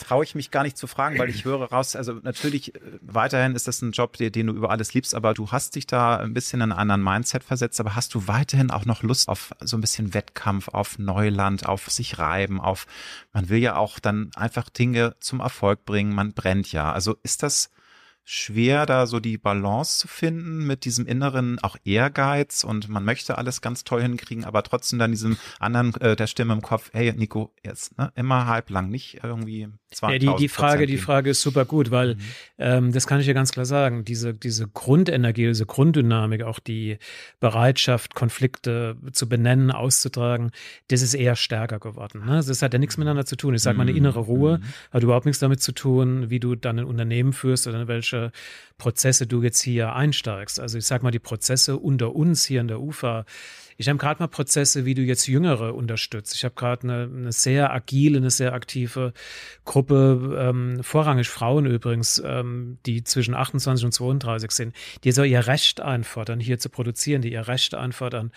Speaker 2: traue ich mich gar nicht zu fragen, weil ich höre raus, also natürlich äh, weiterhin ist das ein Job, den, den, du über alles liebst, aber du hast dich da ein bisschen in einen anderen Mindset versetzt, aber hast du weiterhin auch noch Lust auf so ein bisschen Wettkampf, auf Neuland, auf sich reiben, auf, man will ja auch dann einfach Dinge zum Erfolg bringen, man brennt ja. Also ist das schwer, da so die Balance zu finden mit diesem inneren auch Ehrgeiz und man möchte alles ganz toll hinkriegen, aber trotzdem dann diesem anderen äh, der Stimme im Kopf, hey Nico, jetzt ne, immer halblang, nicht irgendwie
Speaker 3: ja, die, die Frage, die Frage ist super gut, weil mhm. ähm, das kann ich ja ganz klar sagen. Diese, diese Grundenergie, diese Grunddynamik, auch die Bereitschaft, Konflikte zu benennen, auszutragen, das ist eher stärker geworden. Ne? Das hat ja nichts miteinander zu tun. Ich sage mal, eine innere Ruhe mhm. hat überhaupt nichts damit zu tun, wie du dann ein Unternehmen führst oder in welche Prozesse du jetzt hier einsteigst. Also ich sage mal, die Prozesse unter uns hier in der UFA, ich habe gerade mal Prozesse, wie du jetzt Jüngere unterstützt. Ich habe gerade eine, eine, sehr agile, eine sehr aktive Gruppe, ähm, vorrangig Frauen übrigens, ähm, die zwischen 28 und 32 sind, die so ihr Recht einfordern, hier zu produzieren, die ihr Recht einfordern,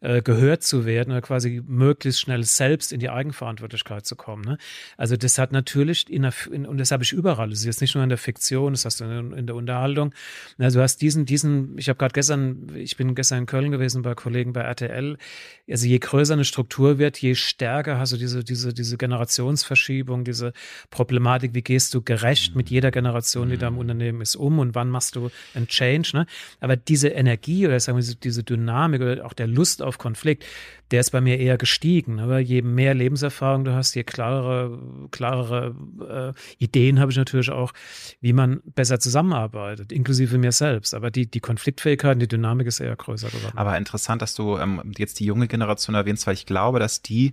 Speaker 3: äh, gehört zu werden oder quasi möglichst schnell selbst in die Eigenverantwortlichkeit zu kommen. Ne? Also das hat natürlich, in der, in, und das habe ich überall, das ist jetzt nicht nur in der Fiktion, das hast du in, in der Unterhaltung. Also du hast diesen, diesen, ich habe gerade gestern, ich bin gestern in Köln gewesen bei Kollegen bei RTL, also je größer eine Struktur wird, je stärker hast du diese, diese, diese Generationsverschiebung, diese Problematik, wie gehst du gerecht mit jeder Generation, die da im mhm. Unternehmen ist, um und wann machst du ein Change. Ne? Aber diese Energie oder sagen wir diese Dynamik oder auch der Lust auf Konflikt, der ist bei mir eher gestiegen. Aber je mehr Lebenserfahrung du hast, je klarere, klarere äh, Ideen habe ich natürlich auch, wie man besser zusammenarbeitet, inklusive mir selbst. Aber die, die Konfliktfähigkeit und die Dynamik ist eher größer geworden.
Speaker 2: Aber interessant, dass du ähm, jetzt die junge Generation erwähnst, weil ich glaube, dass die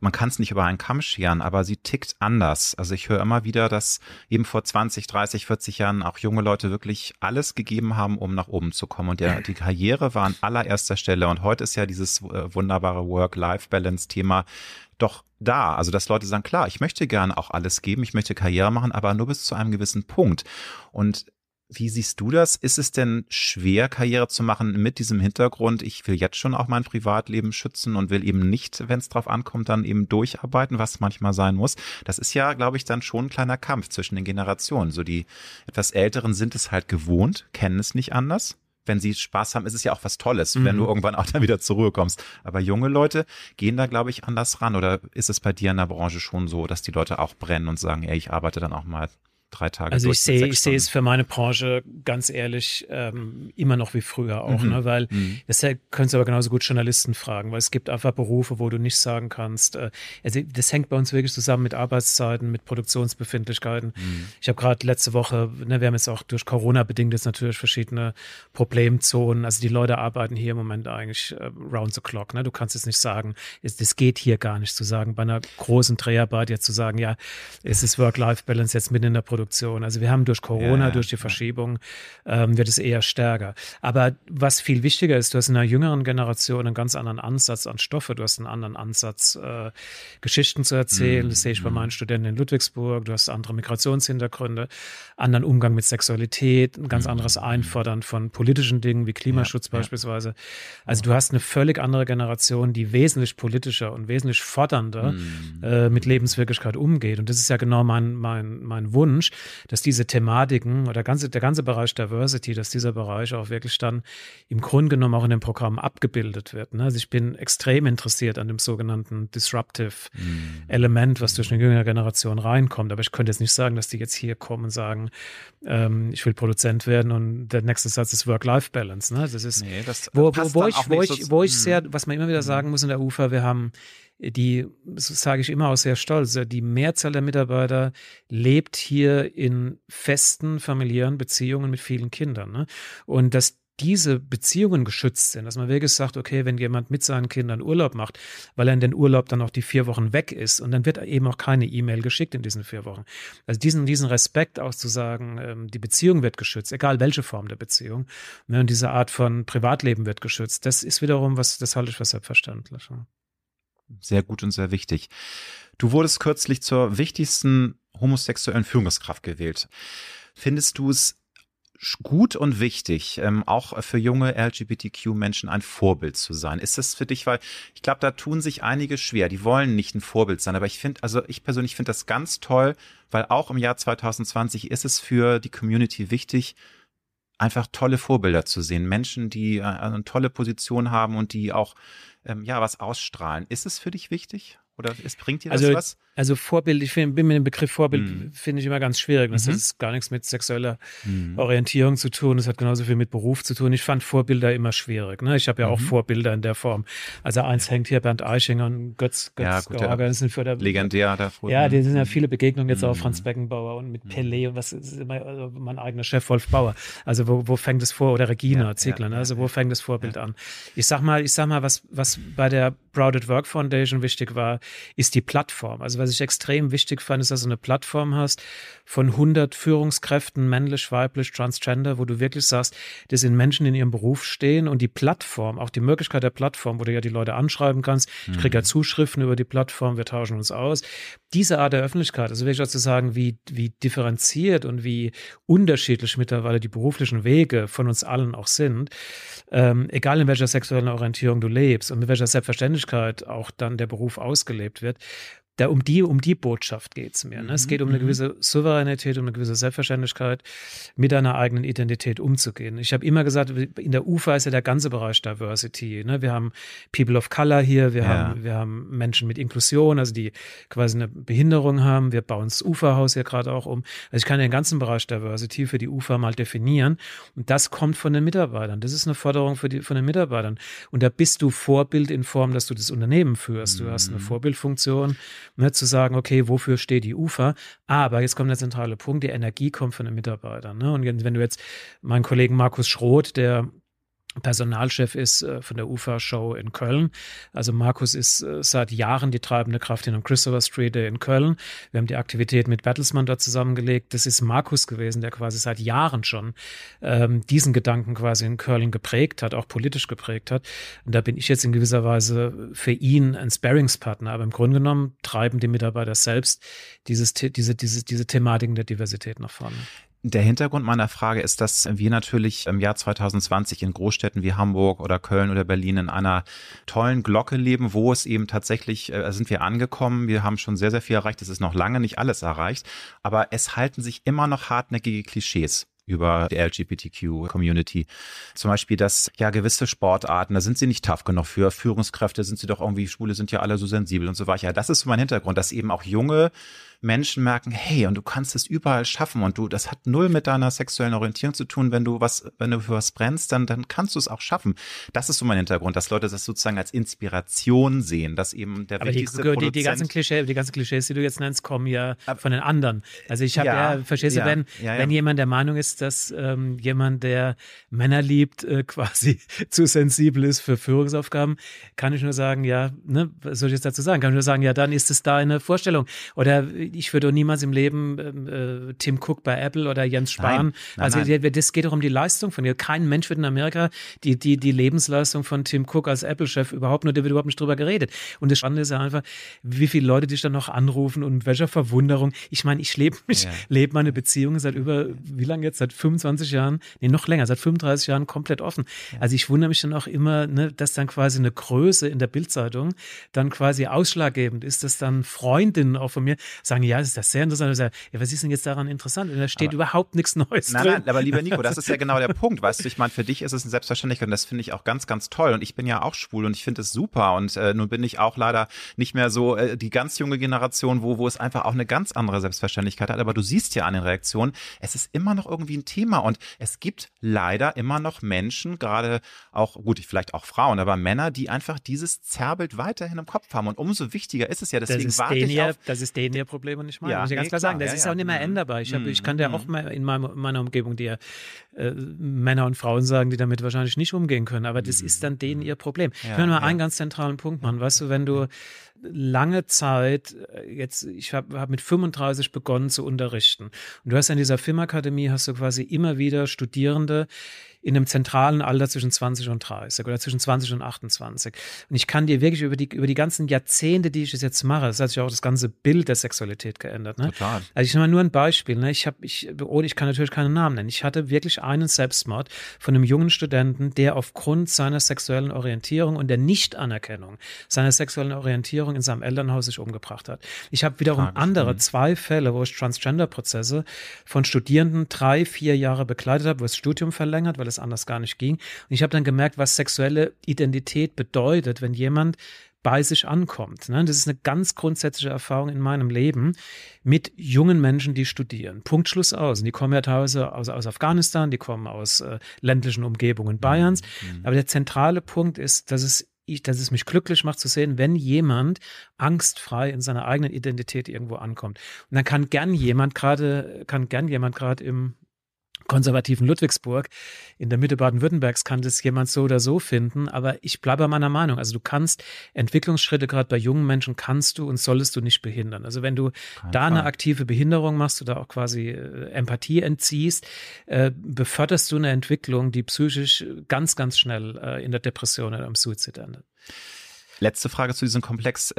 Speaker 2: man kann es nicht über einen Kamm scheren, aber sie tickt anders. Also ich höre immer wieder, dass eben vor 20, 30, 40 Jahren auch junge Leute wirklich alles gegeben haben, um nach oben zu kommen. Und der, die Karriere war an allererster Stelle. Und heute ist ja dieses äh, wunderbare Work-Life-Balance-Thema doch da. Also dass Leute sagen, klar, ich möchte gerne auch alles geben, ich möchte Karriere machen, aber nur bis zu einem gewissen Punkt. Und wie siehst du das? Ist es denn schwer, Karriere zu machen mit diesem Hintergrund? Ich will jetzt schon auch mein Privatleben schützen und will eben nicht, wenn es drauf ankommt, dann eben durcharbeiten, was manchmal sein muss. Das ist ja, glaube ich, dann schon ein kleiner Kampf zwischen den Generationen. So die etwas Älteren sind es halt gewohnt, kennen es nicht anders. Wenn sie Spaß haben, ist es ja auch was Tolles, mhm. wenn du irgendwann auch [laughs] dann wieder zur Ruhe kommst. Aber junge Leute gehen da, glaube ich, anders ran. Oder ist es bei dir in der Branche schon so, dass die Leute auch brennen und sagen, ey, ich arbeite dann auch mal drei Tage
Speaker 3: Also ich sehe, ich sehe es für meine Branche ganz ehrlich ähm, immer noch wie früher auch, mhm. ne? weil mhm. das können Sie aber genauso gut Journalisten fragen, weil es gibt einfach Berufe, wo du nicht sagen kannst. Äh, also das hängt bei uns wirklich zusammen mit Arbeitszeiten, mit Produktionsbefindlichkeiten. Mhm. Ich habe gerade letzte Woche, ne, wir haben jetzt auch durch Corona bedingt jetzt natürlich verschiedene Problemzonen. Also die Leute arbeiten hier im Moment eigentlich äh, round the clock. Ne? Du kannst jetzt nicht sagen, das geht hier gar nicht zu sagen, bei einer großen Dreharbeit jetzt zu sagen, ja, es ist Work-Life-Balance jetzt mitten in der Produktion Produktion. Also wir haben durch Corona, ja, durch die Verschiebung, ähm, wird es eher stärker. Aber was viel wichtiger ist, du hast in einer jüngeren Generation einen ganz anderen Ansatz an Stoffe, du hast einen anderen Ansatz, äh, Geschichten zu erzählen. Mhm. Das sehe ich bei mhm. meinen Studenten in Ludwigsburg. Du hast andere Migrationshintergründe, anderen Umgang mit Sexualität, ein ganz mhm. anderes Einfordern von politischen Dingen wie Klimaschutz ja, beispielsweise. Also du hast eine völlig andere Generation, die wesentlich politischer und wesentlich fordernder mhm. äh, mit Lebenswirklichkeit umgeht. Und das ist ja genau mein, mein, mein Wunsch Wunsch, dass diese Thematiken oder ganze, der ganze Bereich Diversity, dass dieser Bereich auch wirklich dann im Grunde genommen auch in dem Programm abgebildet wird. Ne? Also ich bin extrem interessiert an dem sogenannten Disruptive mhm. Element, was durch eine jüngere Generation reinkommt. Aber ich könnte jetzt nicht sagen, dass die jetzt hier kommen und sagen, ähm, ich will Produzent werden und der nächste Satz ist Work-Life-Balance. Ne? Das ist, nee, das wo, wo, wo, ich, wo, ich, so wo ich sehr, was man immer wieder mhm. sagen muss in der UFA, wir haben die, das sage ich immer auch sehr stolz, die Mehrzahl der Mitarbeiter lebt hier in festen familiären Beziehungen mit vielen Kindern. Ne? Und dass diese Beziehungen geschützt sind, dass man wirklich sagt, okay, wenn jemand mit seinen Kindern Urlaub macht, weil er in den Urlaub dann auch die vier Wochen weg ist und dann wird eben auch keine E-Mail geschickt in diesen vier Wochen. Also diesen, diesen Respekt auch zu sagen, ähm, die Beziehung wird geschützt, egal welche Form der Beziehung, ne, und diese Art von Privatleben wird geschützt, das ist wiederum was, das halte ich für selbstverständlich.
Speaker 2: Sehr gut und sehr wichtig. Du wurdest kürzlich zur wichtigsten homosexuellen Führungskraft gewählt. Findest du es gut und wichtig, ähm, auch für junge LGBTQ-Menschen ein Vorbild zu sein? Ist das für dich, weil ich glaube, da tun sich einige schwer, die wollen nicht ein Vorbild sein, aber ich finde, also ich persönlich finde das ganz toll, weil auch im Jahr 2020 ist es für die Community wichtig, einfach tolle Vorbilder zu sehen, Menschen, die äh, eine tolle Position haben und die auch ähm, ja was ausstrahlen. Ist es für dich wichtig? Oder es bringt dir das
Speaker 3: also,
Speaker 2: was?
Speaker 3: Also Vorbild, ich find, bin mit dem Begriff Vorbild, mhm. finde ich immer ganz schwierig. Das mhm. hat gar nichts mit sexueller mhm. Orientierung zu tun. Das hat genauso viel mit Beruf zu tun. Ich fand Vorbilder immer schwierig. Ne? Ich habe ja auch mhm. Vorbilder in der Form. Also eins hängt hier Bernd Eichinger und Götz, Götz
Speaker 2: ja, gut, George. Das sind für der, legendär davor.
Speaker 3: Ja, die sind ja viele Begegnungen jetzt auch mhm. Franz Beckenbauer und mit Pelé und was ist immer also mein eigener Chef Wolf Bauer. Also wo, wo fängt es vor? Oder Regina ja, Ziegler. Ne? Also wo fängt das Vorbild an? Ich sag mal, ich sag mal, was, was bei der Broad Work Foundation wichtig war, ist die Plattform. Also was ich extrem wichtig fand, ist, dass du eine Plattform hast von 100 Führungskräften, männlich, weiblich, transgender, wo du wirklich sagst, das sind Menschen, die in ihrem Beruf stehen und die Plattform, auch die Möglichkeit der Plattform, wo du ja die Leute anschreiben kannst, mhm. ich kriege ja Zuschriften über die Plattform, wir tauschen uns aus. Diese Art der Öffentlichkeit, also wirklich auch zu sagen, wie, wie differenziert und wie unterschiedlich mittlerweile die beruflichen Wege von uns allen auch sind, ähm, egal in welcher sexuellen Orientierung du lebst und mit welcher Selbstverständlichkeit auch dann der Beruf ausgelebt wird, da um die, um die Botschaft geht es mir. Ne? Es geht um eine mhm. gewisse Souveränität, um eine gewisse Selbstverständlichkeit, mit einer eigenen Identität umzugehen. Ich habe immer gesagt, in der UFA ist ja der ganze Bereich Diversity. Ne? Wir haben People of Color hier, wir, ja. haben, wir haben Menschen mit Inklusion, also die quasi eine Behinderung haben. Wir bauen das UFA-Haus hier gerade auch um. Also ich kann den ganzen Bereich Diversity für die UFA mal definieren. Und das kommt von den Mitarbeitern. Das ist eine Forderung für die, von den Mitarbeitern. Und da bist du Vorbild in Form, dass du das Unternehmen führst. Du hast eine mhm. Vorbildfunktion ne, zu sagen, okay, wofür steht die UFA? Aber jetzt kommt der zentrale Punkt, die Energie kommt von den Mitarbeitern. Ne? Und wenn du jetzt meinen Kollegen Markus Schroth, der Personalchef ist äh, von der UFA-Show in Köln. Also Markus ist äh, seit Jahren die treibende Kraft in Christopher Street in Köln. Wir haben die Aktivität mit Bertelsmann dort zusammengelegt. Das ist Markus gewesen, der quasi seit Jahren schon ähm, diesen Gedanken quasi in Köln geprägt hat, auch politisch geprägt hat. Und da bin ich jetzt in gewisser Weise für ihn ein Sparringspartner. Aber im Grunde genommen treiben die Mitarbeiter selbst dieses, diese, diese, diese Thematiken der Diversität nach vorne.
Speaker 2: Der Hintergrund meiner Frage ist, dass wir natürlich im Jahr 2020 in Großstädten wie Hamburg oder Köln oder Berlin in einer tollen Glocke leben, wo es eben tatsächlich, äh, sind wir angekommen, wir haben schon sehr, sehr viel erreicht, es ist noch lange nicht alles erreicht, aber es halten sich immer noch hartnäckige Klischees über die LGBTQ-Community. Zum Beispiel, dass ja gewisse Sportarten, da sind sie nicht tough genug für Führungskräfte, sind sie doch irgendwie, Schwule sind ja alle so sensibel und so weiter. Ja, das ist mein Hintergrund, dass eben auch junge Menschen merken, hey, und du kannst es überall schaffen und du, das hat null mit deiner sexuellen Orientierung zu tun. Wenn du was, wenn du für was brennst, dann, dann kannst du es auch schaffen. Das ist so mein Hintergrund, dass Leute das sozusagen als Inspiration sehen, dass eben der
Speaker 3: Aber wichtigste die, die, die ganzen Klischees, die ganzen Klischees, die du jetzt nennst, kommen ja von den anderen. Also ich habe ja, ja, verstehst ja, du, wenn, ja, wenn jemand der Meinung ist, dass ähm, jemand, der Männer liebt, äh, [laughs] quasi zu sensibel ist für Führungsaufgaben, kann ich nur sagen, ja, ne, was soll ich jetzt dazu sagen? Kann ich nur sagen, ja, dann ist es da eine Vorstellung. Oder ich würde niemals im Leben ähm, äh, Tim Cook bei Apple oder Jens Spahn. Nein, nein, also nein. das geht doch um die Leistung von dir. Kein Mensch wird in Amerika die, die, die Lebensleistung von Tim Cook als Apple-Chef überhaupt nur, der wird überhaupt nicht drüber geredet. Und das Spannende ist ja einfach, wie viele Leute dich dann noch anrufen und mit welcher Verwunderung. Ich meine, ich lebe mich, ja. lebe meine Beziehung seit über, wie lange jetzt? Seit 25 Jahren, nee, noch länger, seit 35 Jahren komplett offen. Also ich wundere mich dann auch immer, ne, dass dann quasi eine Größe in der Bildzeitung dann quasi ausschlaggebend ist, dass dann Freundinnen auch von mir sagen, ja, das ist das sehr interessant. Sage, ja, was ist denn jetzt daran interessant? Und da steht aber, überhaupt nichts Neues
Speaker 2: nein,
Speaker 3: drin.
Speaker 2: Nein, aber lieber Nico, das ist ja [laughs] genau der Punkt. Weißt du, ich meine, für dich ist es ein Selbstverständlichkeit und das finde ich auch ganz, ganz toll. Und ich bin ja auch schwul und ich finde es super. Und äh, nun bin ich auch leider nicht mehr so äh, die ganz junge Generation, wo, wo es einfach auch eine ganz andere Selbstverständlichkeit hat. Aber du siehst ja an den Reaktionen, es ist immer noch irgendwie ein Thema und es gibt leider immer noch Menschen, gerade auch, gut, vielleicht auch Frauen, aber Männer, die einfach dieses Zerrbild weiterhin im Kopf haben. Und umso wichtiger ist es ja, deswegen warte
Speaker 3: ich auf, Das ist denen ihr Problem und nicht mein. Ja, muss ich ganz klar sagen. Das ja, ist ja. auch nicht mehr mhm. änderbar. Ich, hab, ich kann ja auch mhm. mal in meiner, meiner Umgebung dir äh, Männer und Frauen sagen, die damit wahrscheinlich nicht umgehen können. Aber das ist dann denen ihr Problem. ich will mal einen ganz zentralen Punkt machen. Weißt du, wenn du lange Zeit, äh, jetzt, ich habe hab mit 35 begonnen zu unterrichten. Und du hast in dieser Filmakademie, hast du quasi immer wieder Studierende, in einem zentralen Alter zwischen 20 und 30 oder zwischen 20 und 28. Und ich kann dir wirklich über die, über die ganzen Jahrzehnte, die ich es jetzt mache, das hat sich auch das ganze Bild der Sexualität geändert. Ne? Total. Also ich nehme nur ein Beispiel. Ne? Ich habe, ich, oh, ich kann natürlich keinen Namen nennen. Ich hatte wirklich einen Selbstmord von einem jungen Studenten, der aufgrund seiner sexuellen Orientierung und der Nichtanerkennung seiner sexuellen Orientierung in seinem Elternhaus sich umgebracht hat. Ich habe wiederum Tragisch. andere mhm. zwei Fälle, wo ich Transgender-Prozesse von Studierenden drei, vier Jahre begleitet habe, wo das Studium verlängert, weil es anders gar nicht ging. Und ich habe dann gemerkt, was sexuelle Identität bedeutet, wenn jemand bei sich ankommt. Ne? Das ist eine ganz grundsätzliche Erfahrung in meinem Leben mit jungen Menschen, die studieren. Punkt Schluss aus. Und die kommen ja teilweise aus, aus Afghanistan, die kommen aus äh, ländlichen Umgebungen Bayerns. Mhm. Aber der zentrale Punkt ist, dass es ich, dass es mich glücklich macht zu sehen, wenn jemand angstfrei in seiner eigenen Identität irgendwo ankommt. Und dann kann gern jemand gerade, kann gern jemand gerade im konservativen Ludwigsburg in der Mitte Baden-Württembergs kann das jemand so oder so finden, aber ich bleibe meiner Meinung. Also du kannst Entwicklungsschritte gerade bei jungen Menschen kannst du und solltest du nicht behindern. Also wenn du Kein da Fall. eine aktive Behinderung machst oder auch quasi äh, Empathie entziehst, äh, beförderst du eine Entwicklung, die psychisch ganz, ganz schnell äh, in der Depression oder am Suizid endet.
Speaker 2: Letzte Frage zu diesem Komplex.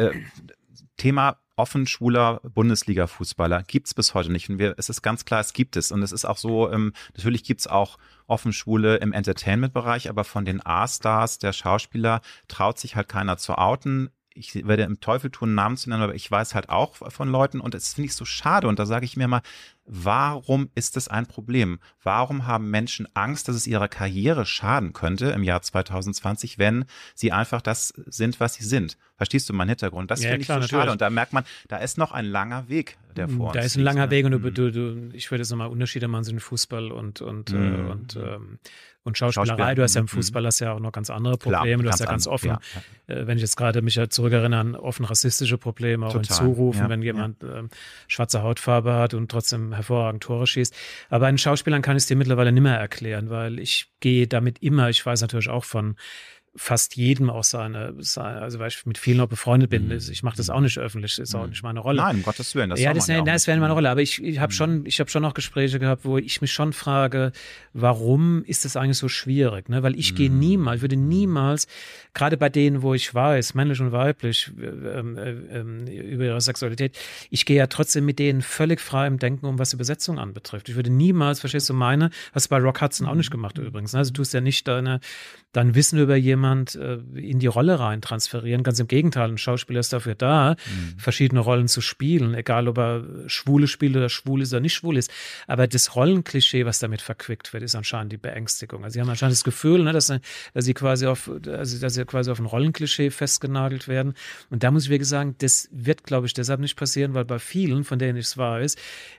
Speaker 2: Thema offen schwuler Bundesliga-Fußballer gibt es bis heute nicht. Und wir, es ist ganz klar, es gibt es. Und es ist auch so, ähm, natürlich gibt es auch offen Schwule im Entertainment-Bereich, aber von den A-Stars der Schauspieler traut sich halt keiner zu outen ich werde im Teufel tun, Namen zu nennen, aber ich weiß halt auch von Leuten und das finde ich so schade. Und da sage ich mir mal, warum ist es ein Problem? Warum haben Menschen Angst, dass es ihrer Karriere schaden könnte im Jahr 2020, wenn sie einfach das sind, was sie sind? Verstehst du meinen Hintergrund? Das ja, finde ich so schade. Und da merkt man, da ist noch ein langer Weg, der mm, vor
Speaker 3: da ist ein langer? Weg und du, mm. du, du, ich würde jetzt nochmal Unterschiede machen zwischen Fußball und, und, mm. und ähm, und Schauspielerei. Schauspieler. Du hast ja im mhm. Fußball hast ja auch noch ganz andere Probleme. Klar, du hast ja ganz offen, ja. Äh, wenn ich jetzt gerade mich ja zurückerinnere an offen rassistische Probleme, auch Total, in Zurufen, ja, wenn jemand ja. äh, schwarze Hautfarbe hat und trotzdem hervorragend Tore schießt. Aber einen Schauspielern kann ich es dir mittlerweile nicht mehr erklären, weil ich gehe damit immer, ich weiß natürlich auch von fast jedem auch seine, seine, also weil ich mit vielen auch befreundet bin. Mhm. Ich mache das auch nicht öffentlich, ist auch mhm. nicht meine Rolle.
Speaker 2: Nein, um Gottes Willen.
Speaker 3: Das ja, das, ja das wäre meine Rolle. Aber ich, ich habe mhm. schon, ich habe schon noch Gespräche gehabt, wo ich mich schon frage, warum ist das eigentlich so schwierig? Ne? Weil ich mhm. gehe niemals, ich würde niemals, gerade bei denen, wo ich weiß, männlich und weiblich, ähm, äh, äh, über ihre Sexualität, ich gehe ja trotzdem mit denen völlig frei im Denken, um was Übersetzung anbetrifft. Ich würde niemals, verstehst du meine, hast du bei Rock Hudson auch nicht gemacht übrigens. Ne? Also du tust ja nicht deine, dein Wissen über jemanden jemand äh, in die Rolle rein transferieren. Ganz im Gegenteil, ein Schauspieler ist dafür da, mhm. verschiedene Rollen zu spielen, egal ob er Schwule spielt oder schwul ist oder nicht schwul ist. Aber das Rollenklischee, was damit verquickt wird, ist anscheinend die Beängstigung. Also sie haben anscheinend das Gefühl, ne, dass, dass sie quasi auf, also, dass sie quasi auf ein Rollenklischee festgenagelt werden. Und da muss ich wirklich sagen, das wird, glaube ich, deshalb nicht passieren, weil bei vielen, von denen ich es weiß,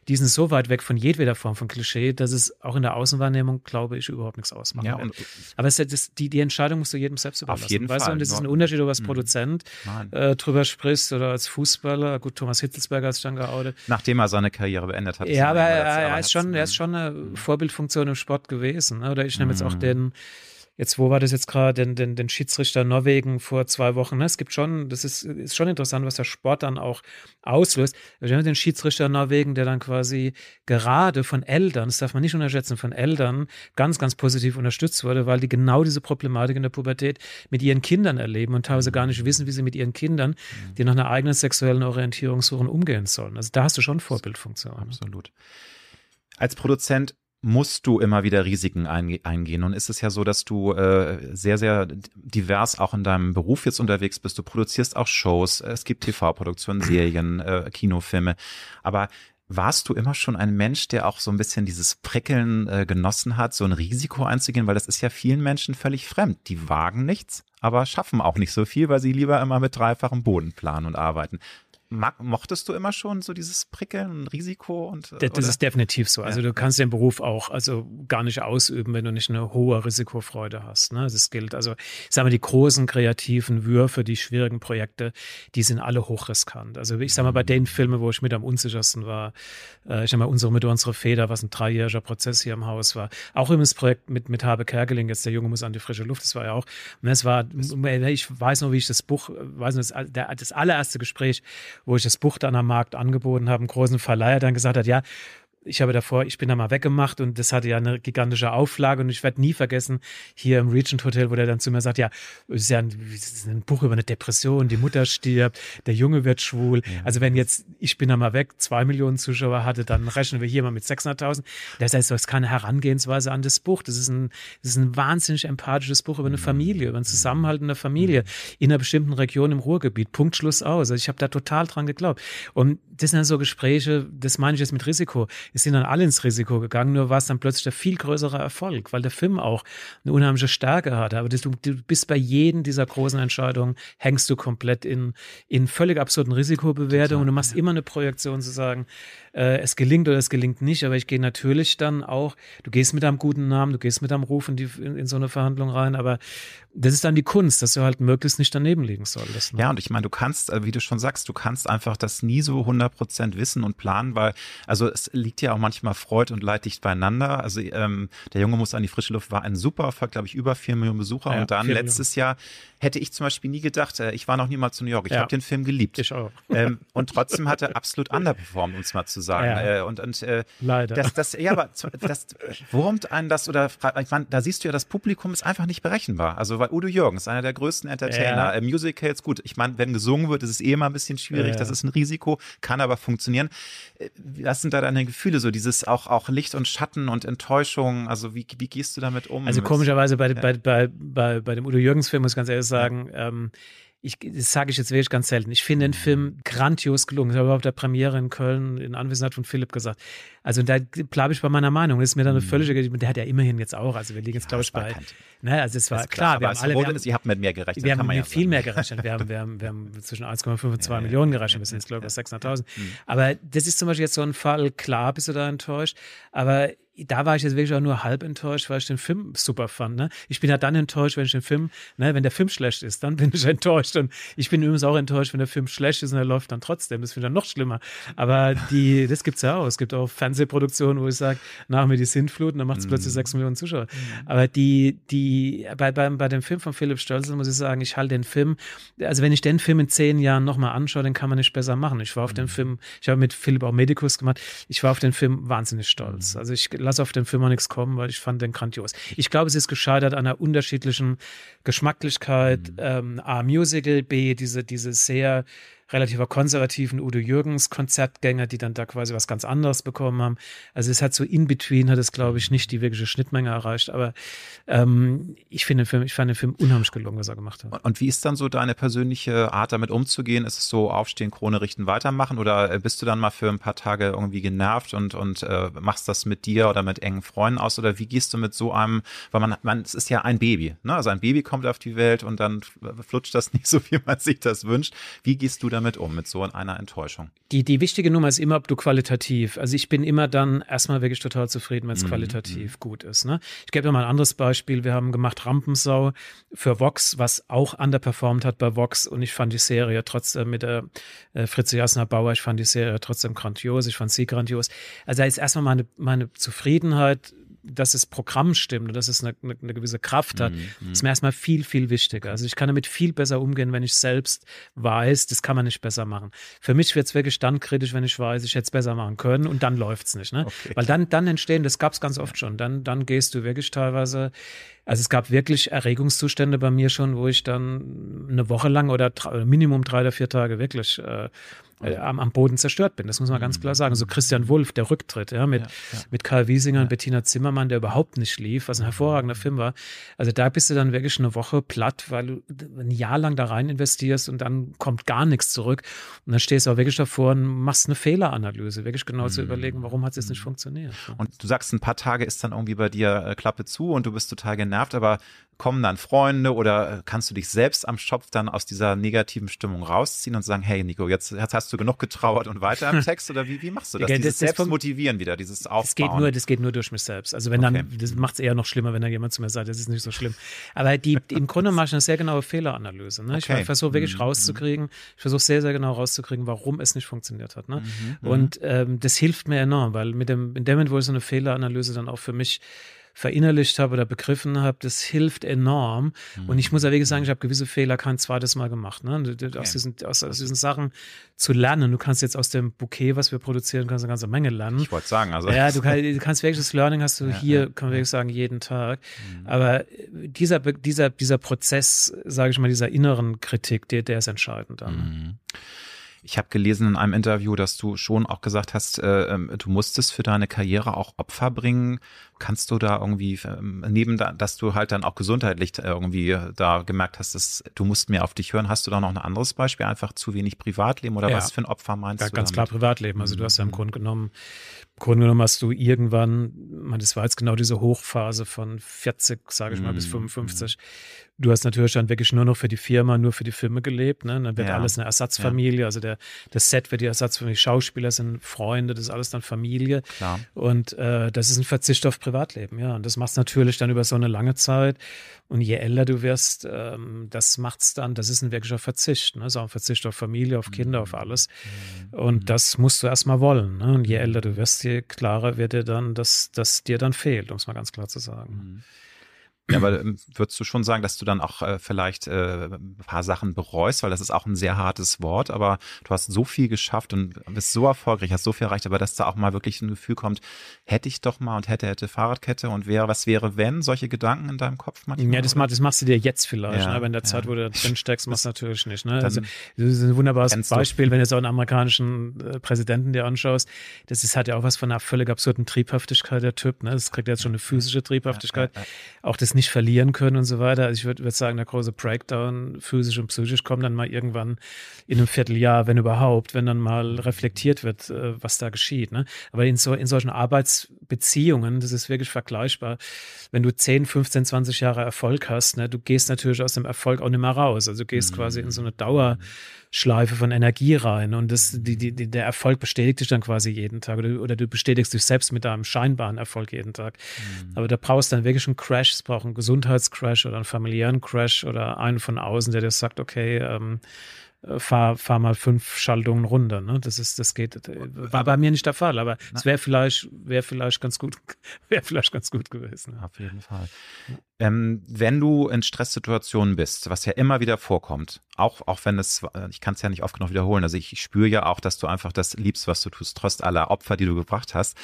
Speaker 3: die sind so weit weg von jedweder Form von Klischee, dass es auch in der Außenwahrnehmung, glaube ich, überhaupt nichts ausmacht. Ja, Aber es, das, die, die Entscheidung musst du jedem selbst überlassen.
Speaker 2: Auf jeden weißt Fall.
Speaker 3: Du? Und das ist ein Unterschied, ob du als mhm. Produzent äh, drüber sprichst oder als Fußballer. Gut, Thomas Hitzelsberger hat sich dann geoutet.
Speaker 2: Nachdem er seine Karriere beendet hat.
Speaker 3: Ja, aber er, er, ist schon, er ist schon eine mhm. Vorbildfunktion im Sport gewesen. Ne? Oder ich nehme jetzt auch mhm. den Jetzt, wo war das jetzt gerade, den, den, den Schiedsrichter Norwegen vor zwei Wochen? Ne? Es gibt schon, das ist, ist schon interessant, was der Sport dann auch auslöst. Wir haben den Schiedsrichter Norwegen, der dann quasi gerade von Eltern, das darf man nicht unterschätzen, von Eltern ganz, ganz positiv unterstützt wurde, weil die genau diese Problematik in der Pubertät mit ihren Kindern erleben und teilweise gar nicht wissen, wie sie mit ihren Kindern, die nach einer eigenen sexuellen Orientierung suchen, umgehen sollen. Also da hast du schon Vorbildfunktion.
Speaker 2: Absolut. Als Produzent musst du immer wieder Risiken eingehen. Und ist es ja so, dass du äh, sehr, sehr divers auch in deinem Beruf jetzt unterwegs bist. Du produzierst auch Shows, es gibt TV-Produktionen, Serien, äh, Kinofilme. Aber warst du immer schon ein Mensch, der auch so ein bisschen dieses Prickeln äh, genossen hat, so ein Risiko einzugehen? Weil das ist ja vielen Menschen völlig fremd. Die wagen nichts, aber schaffen auch nicht so viel, weil sie lieber immer mit dreifachem Boden planen und arbeiten mochtest du immer schon so dieses Prickeln, Risiko und
Speaker 3: das, das ist definitiv so. Also ja. du kannst den Beruf auch also gar nicht ausüben, wenn du nicht eine hohe Risikofreude hast. Ne? Das gilt also, ich sage mal, die großen kreativen Würfe, die schwierigen Projekte, die sind alle hochriskant. Also ich sage mal, bei den Filmen, wo ich mit am unsichersten war, äh, ich sage mal, unsere mit unsere Feder, was ein dreijähriger Prozess hier im Haus war. Auch im Projekt mit mit Habe Kerkeling, jetzt der Junge muss an die frische Luft, das war ja auch. Und es war, ich weiß noch, wie ich das Buch, weiß noch, das, das allererste Gespräch wo ich das Buch dann am Markt angeboten habe, einen großen Verleiher dann gesagt hat, ja, ich habe davor, ich bin da mal weggemacht und das hatte ja eine gigantische Auflage und ich werde nie vergessen, hier im Regent Hotel, wo der dann zu mir sagt, ja, es ist ja ein, ist ein Buch über eine Depression, die Mutter stirbt, der Junge wird schwul. Ja. Also wenn jetzt, ich bin da mal weg, zwei Millionen Zuschauer hatte, dann rechnen wir hier mal mit 600.000. Das heißt, das ist keine Herangehensweise an das Buch. Das ist ein, das ist ein wahnsinnig empathisches Buch über eine mhm. Familie, über einen Zusammenhalt in der Familie mhm. in einer bestimmten Region im Ruhrgebiet. Punkt, Schluss aus. Also ich habe da total dran geglaubt. Und das sind so Gespräche, das meine ich jetzt mit Risiko es sind dann alle ins Risiko gegangen, nur war es dann plötzlich der viel größere Erfolg, weil der Film auch eine unheimliche Stärke hatte. Aber das, du, du bist bei jedem dieser großen Entscheidungen, hängst du komplett in, in völlig absurden Risikobewertungen und du machst ja. immer eine Projektion zu sagen, äh, es gelingt oder es gelingt nicht, aber ich gehe natürlich dann auch, du gehst mit einem guten Namen, du gehst mit einem Ruf in, die, in, in so eine Verhandlung rein, aber das ist dann die Kunst, dass du halt möglichst nicht daneben liegen solltest.
Speaker 2: Ne? Ja, und ich meine, du kannst, äh, wie du schon sagst, du kannst einfach das nie so 100 Prozent wissen und planen, weil, also es liegt ja auch manchmal Freud und Leid dicht beieinander. Also ähm, der Junge muss an die frische Luft war ein super Erfolg, glaube ich, über vier Millionen Besucher ja, und dann letztes Millionen. Jahr hätte ich zum Beispiel nie gedacht, äh, ich war noch niemals zu New York, ich ja. habe den Film geliebt.
Speaker 3: Ich auch. [laughs]
Speaker 2: Ähm, und trotzdem hat er absolut underperformed, um es mal zu sagen. Ja. Äh, und, und
Speaker 3: äh, Leider.
Speaker 2: Das, das, ja, aber das wurmt einen das oder ich meine, da siehst du ja, das Publikum ist einfach nicht berechenbar. Also weil Udo Jürgens, einer der größten Entertainer, äh, Musicals, gut, ich meine, wenn gesungen wird, ist es eh immer ein bisschen schwierig, das ist ein Risiko, kann aber funktionieren. Äh, was sind da deine Gefühle, so dieses auch, auch Licht und Schatten und Enttäuschung, also wie, wie gehst du damit um?
Speaker 3: Also komischerweise bei, bei, bei, bei, bei dem Udo Jürgens Film, muss ich ganz ehrlich sagen, ähm, ich, das sage ich jetzt wirklich ganz selten. Ich finde den Film grandios gelungen. Ich habe auf der Premiere in Köln in Anwesenheit von Philipp gesagt. Also da bleibe ich bei meiner Meinung. Das ist mir dann eine mhm. völlige, der hat ja immerhin jetzt auch, also wir liegen jetzt, ja, glaube ich, bei, ne, also es war klar,
Speaker 2: klar wir haben alle, wir haben, ist, ihr habt mit mehr gerechnet.
Speaker 3: Wir haben mit ja viel mehr gerechnet. Wir haben, wir haben, wir haben zwischen 1,5 und 2 ja, Millionen gerechnet, wir sind jetzt, glaube ich, bei 600.000. Mhm. Aber das ist zum Beispiel jetzt so ein Fall, klar bist du da enttäuscht, aber da war ich jetzt wirklich auch nur halb enttäuscht, weil ich den Film super fand. Ne? Ich bin ja dann enttäuscht, wenn ich den Film, ne, wenn der Film schlecht ist, dann [laughs] bin ich enttäuscht. Und ich bin übrigens auch enttäuscht, wenn der Film schlecht ist und er läuft dann trotzdem. Das finde ich dann noch schlimmer. Aber die, das gibt's ja auch. Es gibt auch Fernsehproduktionen, wo ich sage, nach mir die Sintflut und dann macht es mm. plötzlich sechs Millionen Zuschauer. Mm. Aber die, die, bei, bei, bei dem Film von Philipp Stölzel muss ich sagen, ich halte den Film, also wenn ich den Film in zehn Jahren nochmal anschaue, den kann man nicht besser machen. Ich war auf mm. den Film, ich habe mit Philipp auch Medikus gemacht, ich war auf den Film wahnsinnig stolz. Mm. Also ich lasse auf den Film nichts kommen, weil ich fand den grandios. Ich glaube, es ist gescheitert an einer unterschiedlichen Geschmacklichkeit. Mhm. Ähm, A, Musical, B, diese, diese sehr relativer konservativen Udo Jürgens Konzertgänger, die dann da quasi was ganz anderes bekommen haben. Also es hat so in between hat es glaube ich nicht die wirkliche Schnittmenge erreicht, aber ähm, ich finde ich fand den Film unheimlich gelungen, was er gemacht hat.
Speaker 2: Und wie ist dann so deine persönliche Art damit umzugehen? Ist es so aufstehen, Krone richten, weitermachen oder bist du dann mal für ein paar Tage irgendwie genervt und und äh, machst das mit dir oder mit engen Freunden aus oder wie gehst du mit so einem, weil man man es ist ja ein Baby, ne? Also ein Baby kommt auf die Welt und dann flutscht das [laughs] nicht so, wie man sich das wünscht. Wie gehst du da damit um, mit so einer Enttäuschung?
Speaker 3: Die, die wichtige Nummer ist immer, ob du qualitativ, also ich bin immer dann erstmal wirklich total zufrieden, wenn es mhm. qualitativ mhm. gut ist. Ne? Ich gebe dir mal ein anderes Beispiel. Wir haben gemacht Rampensau für Vox, was auch underperformed hat bei Vox und ich fand die Serie trotzdem mit der äh, Fritze Jasner Bauer, ich fand die Serie trotzdem grandios, ich fand sie grandios. Also da ist erstmal meine, meine Zufriedenheit dass das Programm stimmt und dass es eine, eine, eine gewisse Kraft hat, mhm. ist mir erstmal viel, viel wichtiger. Also ich kann damit viel besser umgehen, wenn ich selbst weiß, das kann man nicht besser machen. Für mich wird es wirklich dann kritisch, wenn ich weiß, ich hätte es besser machen können und dann läuft es nicht. Ne? Okay. Weil dann, dann entstehen, das gab es ganz oft schon, dann, dann gehst du wirklich teilweise also es gab wirklich Erregungszustände bei mir schon, wo ich dann eine Woche lang oder Minimum drei oder vier Tage wirklich äh, äh, am, am Boden zerstört bin. Das muss man ganz klar sagen. So Christian Wulff, der Rücktritt, ja, mit, ja, ja. mit Karl Wiesinger und Bettina Zimmermann, der überhaupt nicht lief, was ein hervorragender Film war. Also da bist du dann wirklich eine Woche platt, weil du ein Jahr lang da rein investierst und dann kommt gar nichts zurück. Und dann stehst du auch wirklich davor und machst eine Fehleranalyse, wirklich genau mhm. zu überlegen, warum hat es jetzt nicht funktioniert.
Speaker 2: Und du sagst, ein paar Tage ist dann irgendwie bei dir äh, Klappe zu und du bist total genervt, aber kommen dann Freunde oder äh, kannst du dich selbst am Schopf dann aus dieser negativen Stimmung rausziehen und sagen, hey Nico, jetzt, jetzt hast du genug getrauert und weiter im [laughs] Text oder wie, wie machst du das? Ja, dieses das, Selbstmotivieren wieder, dieses Aufbauen.
Speaker 3: Das geht nur, das geht nur durch mich selbst. Also wenn okay. dann, das macht es eher noch schlimmer, wenn da jemand zu mir sagt, das ist nicht so schlimm. Aber die, im Grunde mache ich eine sehr genaue Fehleranalyse. Ne? Okay. Ich versuche wirklich mhm. rauszukriegen, ich versuche sehr, sehr genau rauszukriegen, warum es nicht funktioniert hat. Ne? Mhm. mhm. Und ähm, das hilft mir enorm, weil mit dem, in dem Moment, wo ich so eine Fehleranalyse dann auch für mich verinnerlicht habe oder begriffen habe, das hilft enorm. Mhm. Und ich muss ja wirklich sagen, ich habe gewisse Fehler kein zweites Mal gemacht. Ne? Okay. Aus, diesen, aus, aus, diesen Sachen zu lernen. Du kannst jetzt aus dem Bouquet, was wir produzieren, kannst eine ganze Menge lernen.
Speaker 2: Ich wollte sagen, also.
Speaker 3: Ja, [laughs] du, kann, du, kannst wirklich das Learning hast du ja, hier, ja, kann man wirklich sagen, jeden Tag. Mhm. Aber dieser, dieser, dieser Prozess, sage ich mal, dieser inneren Kritik, der, der ist entscheidend dann. Mhm.
Speaker 2: Ich habe gelesen in einem Interview, dass du schon auch gesagt hast, äh, ähm, du musstest für deine Karriere auch Opfer bringen. Kannst du da irgendwie, ähm, neben da, dass du halt dann auch gesundheitlich irgendwie da gemerkt hast, dass du musst mehr auf dich hören, hast du da noch ein anderes Beispiel, einfach zu wenig Privatleben oder ja. was für ein Opfer meinst
Speaker 3: ja,
Speaker 2: du?
Speaker 3: Ganz damit? klar Privatleben. Also du hast ja im mhm. Grunde genommen Grunde genommen hast du irgendwann, man, das war jetzt genau diese Hochphase von 40, sage ich mal, bis 55. Du hast natürlich dann wirklich nur noch für die Firma, nur für die Filme gelebt. Ne? Dann wird ja. alles eine Ersatzfamilie. Ja. Also der, das Set wird die Ersatzfamilie. Schauspieler sind Freunde, das ist alles dann Familie. Klar. Und äh, das ist ein Verzicht auf Privatleben. Ja, und das machst du natürlich dann über so eine lange Zeit. Und je älter du wirst, ähm, das macht's dann, das ist ein wirklicher Verzicht. Ne? So ein Verzicht auf Familie, auf Kinder, mm. auf alles. Mm. Und das musst du erstmal wollen. Ne? Und je älter du wirst, je klarer wird dir dann, dass das dir dann fehlt, um es mal ganz klar zu sagen.
Speaker 2: Mhm. Ja, aber ähm, würdest du schon sagen, dass du dann auch äh, vielleicht äh, ein paar Sachen bereust, weil das ist auch ein sehr hartes Wort, aber du hast so viel geschafft und bist so erfolgreich, hast so viel erreicht, aber dass da auch mal wirklich ein Gefühl kommt, hätte ich doch mal und hätte, hätte Fahrradkette und wäre, was wäre, wenn, solche Gedanken in deinem Kopf
Speaker 3: manchmal? Ja, das, mach, das machst du dir jetzt vielleicht, ja, ne? aber in der Zeit, ja. wo du da drin steckst, machst du natürlich nicht. Ne? Also, das ist ein wunderbares Beispiel, du. wenn du so einen amerikanischen äh, Präsidenten dir anschaust, das ist, hat ja auch was von einer völlig absurden Triebhaftigkeit, der Typ, ne? das kriegt jetzt schon eine physische Triebhaftigkeit, ja, auch das nicht verlieren können und so weiter. Also ich würde würd sagen, der große Breakdown, physisch und psychisch, kommt dann mal irgendwann in einem Vierteljahr, wenn überhaupt, wenn dann mal reflektiert wird, äh, was da geschieht. Ne? Aber in, so, in solchen Arbeitsbeziehungen, das ist wirklich vergleichbar, wenn du 10, 15, 20 Jahre Erfolg hast, ne, du gehst natürlich aus dem Erfolg auch nicht mehr raus. Also du gehst mhm. quasi in so eine Dauerschleife von Energie rein und das, die, die, der Erfolg bestätigt dich dann quasi jeden Tag oder, oder du bestätigst dich selbst mit deinem scheinbaren Erfolg jeden Tag. Mhm. Aber da brauchst du dann wirklich einen Crash, es braucht einen Gesundheitscrash oder einen familiären Crash oder einen von außen, der dir sagt, okay, ähm, äh, fahr, fahr mal fünf Schaltungen runter. Ne? Das ist, das geht, äh, war bei mir nicht der Fall, aber es wäre vielleicht, wäre vielleicht ganz gut, [laughs] wäre vielleicht ganz gut gewesen.
Speaker 2: Auf jeden Fall. Ähm, wenn du in Stresssituationen bist, was ja immer wieder vorkommt, auch, auch wenn es, ich kann es ja nicht oft genug wiederholen, also ich, ich spüre ja auch, dass du einfach das liebst, was du tust, trotz aller Opfer, die du gebracht hast.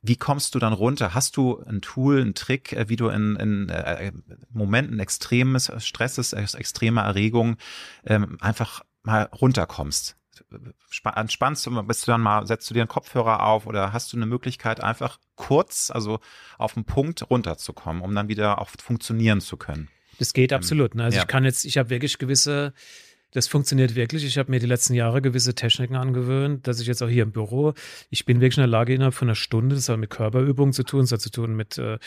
Speaker 2: Wie kommst du dann runter? Hast du ein Tool, einen Trick, äh, wie du in, in äh, Momenten extremes Stresses, extremer Erregung ähm, einfach mal runterkommst. Entspannst du, bist du dann mal, setzt du dir einen Kopfhörer auf oder hast du eine Möglichkeit, einfach kurz, also auf den Punkt runterzukommen, um dann wieder auch funktionieren zu können?
Speaker 3: Das geht absolut. Ne? Also ja. ich kann jetzt, ich habe wirklich gewisse das funktioniert wirklich. Ich habe mir die letzten Jahre gewisse Techniken angewöhnt, dass ich jetzt auch hier im Büro, ich bin wirklich in der Lage, innerhalb von einer Stunde, das hat mit Körperübungen zu tun, das hat zu tun mit, äh,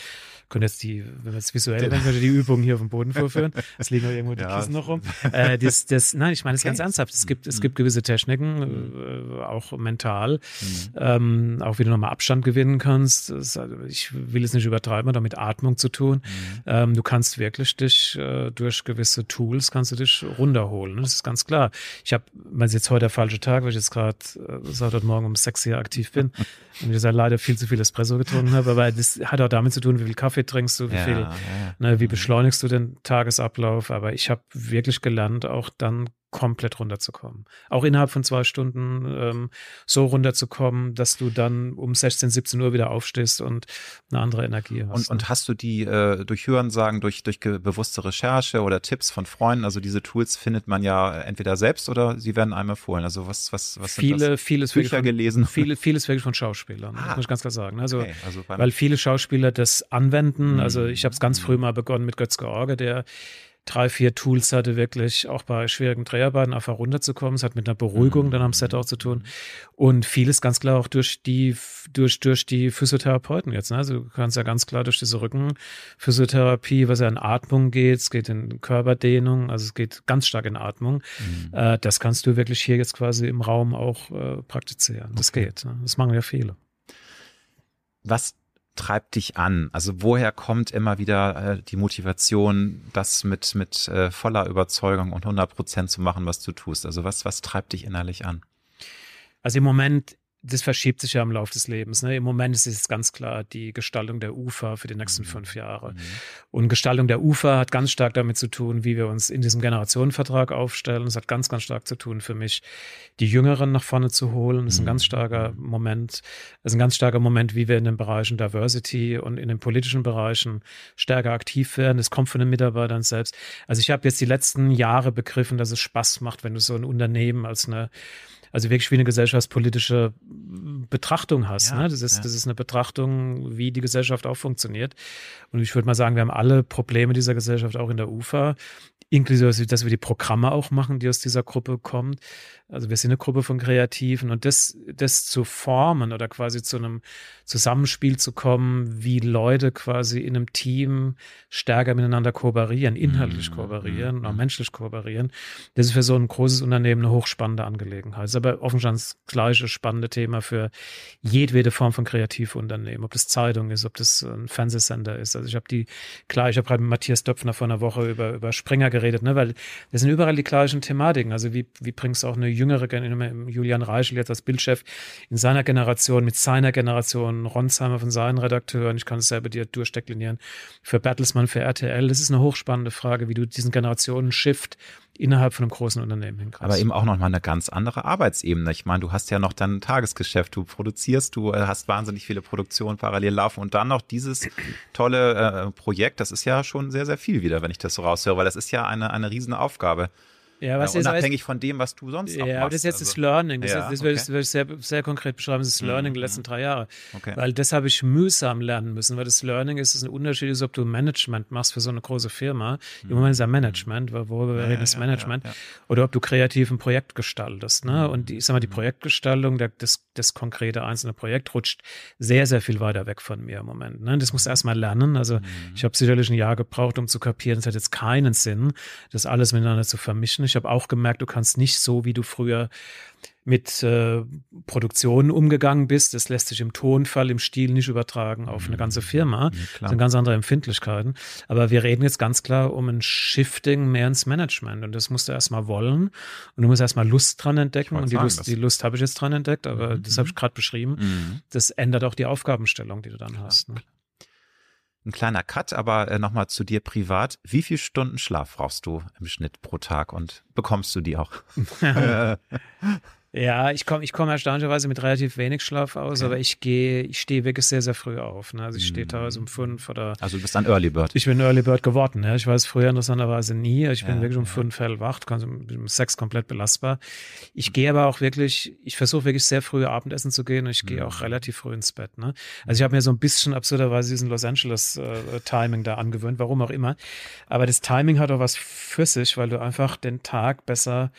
Speaker 3: können jetzt die, wenn wir es visuell dann könnte die Übungen hier auf dem Boden vorführen. Es liegen auch irgendwo die ja. Kissen noch rum. Äh, das, das, nein, ich meine es okay. ganz ernsthaft. Es gibt, es mhm. gibt gewisse Techniken, äh, auch mental, mhm. ähm, auch wie du nochmal Abstand gewinnen kannst. Das, also ich will es nicht übertreiben, hat auch mit Atmung zu tun. Mhm. Ähm, du kannst wirklich dich äh, durch gewisse Tools kannst du dich runterholen. Das ist ganz klar. Ich habe, weil es jetzt heute der falsche Tag, weil ich jetzt gerade äh, seit heute Morgen um sechs hier aktiv bin [laughs] und ich leider viel zu viel Espresso getrunken habe, aber das hat auch damit zu tun, wie viel Kaffee trinkst du, wie ja, viel, ja. Ne, wie mhm. beschleunigst du den Tagesablauf. Aber ich habe wirklich gelernt, auch dann komplett runterzukommen. Auch innerhalb von zwei Stunden ähm, so runterzukommen, dass du dann um 16, 17 Uhr wieder aufstehst und eine andere Energie hast.
Speaker 2: Und, und hast du die äh, durch Hörensagen, durch, durch bewusste Recherche oder Tipps von Freunden, also diese Tools findet man ja entweder selbst oder sie werden einem empfohlen. Also was, was, was
Speaker 3: viele, sind das? Vieles
Speaker 2: Bücher
Speaker 3: von,
Speaker 2: gelesen?
Speaker 3: Viele, [laughs] vieles wirklich von Schauspielern, ah. muss ich ganz klar sagen. Also, okay, also weil viele Schauspieler das anwenden. Also ich habe es ganz früh mal begonnen mit Götz George, der drei, vier Tools hatte, wirklich auch bei schwierigen Dreharbeiten einfach runterzukommen. Es hat mit einer Beruhigung mhm. dann am Set auch zu tun. Und vieles ganz klar auch durch die, durch, durch die Physiotherapeuten jetzt. Ne? Also du kannst ja ganz klar durch diese Rückenphysiotherapie, was ja in Atmung geht, es geht in Körperdehnung, also es geht ganz stark in Atmung. Mhm. Äh, das kannst du wirklich hier jetzt quasi im Raum auch äh, praktizieren. Das okay. geht. Ne? Das machen ja viele.
Speaker 2: Was treibt dich an? Also woher kommt immer wieder äh, die Motivation, das mit, mit äh, voller Überzeugung und 100 Prozent zu machen, was du tust? Also was, was treibt dich innerlich an?
Speaker 3: Also im Moment das verschiebt sich ja im Laufe des Lebens. Ne? Im Moment ist es ganz klar die Gestaltung der Ufer für die nächsten mhm. fünf Jahre. Mhm. Und Gestaltung der Ufer hat ganz stark damit zu tun, wie wir uns in diesem Generationenvertrag aufstellen. Es hat ganz, ganz stark zu tun für mich, die Jüngeren nach vorne zu holen. Das ist ein ganz mhm. starker mhm. Moment. Das ist ein ganz starker Moment, wie wir in den Bereichen Diversity und in den politischen Bereichen stärker aktiv werden. Das kommt von den Mitarbeitern selbst. Also ich habe jetzt die letzten Jahre begriffen, dass es Spaß macht, wenn du so ein Unternehmen als eine also wirklich wie eine gesellschaftspolitische Betrachtung hast. Ja, ne? das, ist, ja. das ist eine Betrachtung, wie die Gesellschaft auch funktioniert. Und ich würde mal sagen, wir haben alle Probleme dieser Gesellschaft auch in der UFA, inklusive, dass wir die Programme auch machen, die aus dieser Gruppe kommen. Also wir sind eine Gruppe von Kreativen und das, das zu formen oder quasi zu einem Zusammenspiel zu kommen, wie Leute quasi in einem Team stärker miteinander kooperieren, inhaltlich mhm. kooperieren, mhm. auch menschlich kooperieren. Das ist für so ein großes Unternehmen eine hochspannende Angelegenheit. Aber offensichtlich das gleiche spannende Thema für jedwede Form von Kreativunternehmen, ob das Zeitung ist, ob das ein Fernsehsender ist. Also ich habe die, klar, ich habe gerade mit Matthias Döpfner vor einer Woche über, über Springer geredet, ne, weil das sind überall die gleichen Thematiken. Also wie, wie bringst du auch eine jüngere, Julian Reichel jetzt als Bildchef in seiner Generation, mit seiner Generation, Ronsheimer von seinen Redakteuren, ich kann es selber dir durchdeklinieren, für Bertelsmann, für RTL. Das ist eine hochspannende Frage, wie du diesen Generationen-Shift innerhalb von einem großen Unternehmen hinkriegst.
Speaker 2: Aber eben auch nochmal eine ganz andere Arbeitsebene. Ich meine, du hast ja noch dein Tagesgeschäft, du produzierst, du äh, hast wahnsinnig viele Produktionen parallel laufen und dann noch dieses tolle äh, Projekt, das ist ja schon sehr, sehr viel wieder, wenn ich das so raushöre, weil das ist ja eine, eine riesen Aufgabe.
Speaker 3: Ja, was
Speaker 2: ja, unabhängig von dem, was du sonst
Speaker 3: ja,
Speaker 2: machst.
Speaker 3: Ja, aber das ist jetzt
Speaker 2: also.
Speaker 3: das Learning. Das,
Speaker 2: Ja,
Speaker 3: ist, das
Speaker 2: okay.
Speaker 3: würde ich, würde ich sehr, sehr konkret beschreiben. Das ist das Learning
Speaker 2: Mhm,
Speaker 3: der letzten
Speaker 2: mhm.
Speaker 3: drei Jahre.
Speaker 2: Okay.
Speaker 3: Weil das habe ich mühsam lernen müssen, weil das Learning ist, dass ein Unterschied ist, ob du Management machst für so eine große Firma. Im Moment ist ja Management, weil worüber wir reden, ist Management. Oder ob du kreativ ein Projekt gestaltest. Ne?
Speaker 2: Mhm.
Speaker 3: Und die, ich sag mal, die Projektgestaltung, der, das, das konkrete einzelne Projekt rutscht sehr, sehr viel weiter weg von mir im Moment. Ne? Das musst du erstmal lernen. Also
Speaker 2: Mhm.
Speaker 3: ich habe sicherlich ein Jahr gebraucht, um zu kapieren, es hat jetzt keinen Sinn, das alles miteinander zu vermischen. Ich habe auch gemerkt, du kannst nicht so, wie du früher mit äh, Produktionen umgegangen bist. Das lässt sich im Tonfall, im Stil nicht übertragen auf eine ganze Firma.
Speaker 2: Ja,
Speaker 3: Das sind ganz andere Empfindlichkeiten. Aber wir reden jetzt ganz klar um ein Shifting mehr ins Management. Und das musst du erstmal wollen. Und du musst erstmal Lust dran entdecken. Und die
Speaker 2: sagen,
Speaker 3: Lust, die Lust habe ich jetzt dran entdeckt, aber
Speaker 2: Mhm,
Speaker 3: das habe
Speaker 2: mhm.
Speaker 3: ich gerade beschrieben.
Speaker 2: Mhm.
Speaker 3: Das ändert auch die Aufgabenstellung, die du dann hast. Ne?
Speaker 2: Ein kleiner Cut, aber äh, nochmal zu dir privat. Wie viele Stunden Schlaf brauchst du im Schnitt pro Tag und bekommst du die auch? [laughs] [laughs] [laughs]
Speaker 3: Ja, ich komme ich komm erstaunlicherweise mit relativ wenig Schlaf aus,
Speaker 2: Okay.
Speaker 3: aber ich gehe, ich stehe wirklich sehr, sehr früh auf. Ne? Also ich stehe
Speaker 2: Mhm.
Speaker 3: teilweise um fünf oder
Speaker 2: also du bist ein Early Bird.
Speaker 3: ich bin Early Bird geworden. Ja? Ich es früher interessanterweise nie. Ich bin
Speaker 2: Ja,
Speaker 3: wirklich um
Speaker 2: ja.
Speaker 3: fünf hellwach, ganz um um sechs komplett belastbar. Ich gehe aber auch wirklich, ich versuche wirklich sehr früh Abendessen zu gehen und ich gehe
Speaker 2: Mhm.
Speaker 3: auch relativ früh ins Bett. Ne? Also ich habe mir so ein bisschen absurderweise diesen Los Angeles äh, Timing da angewöhnt, warum auch immer. Aber das Timing hat auch was für sich, weil du einfach den Tag besser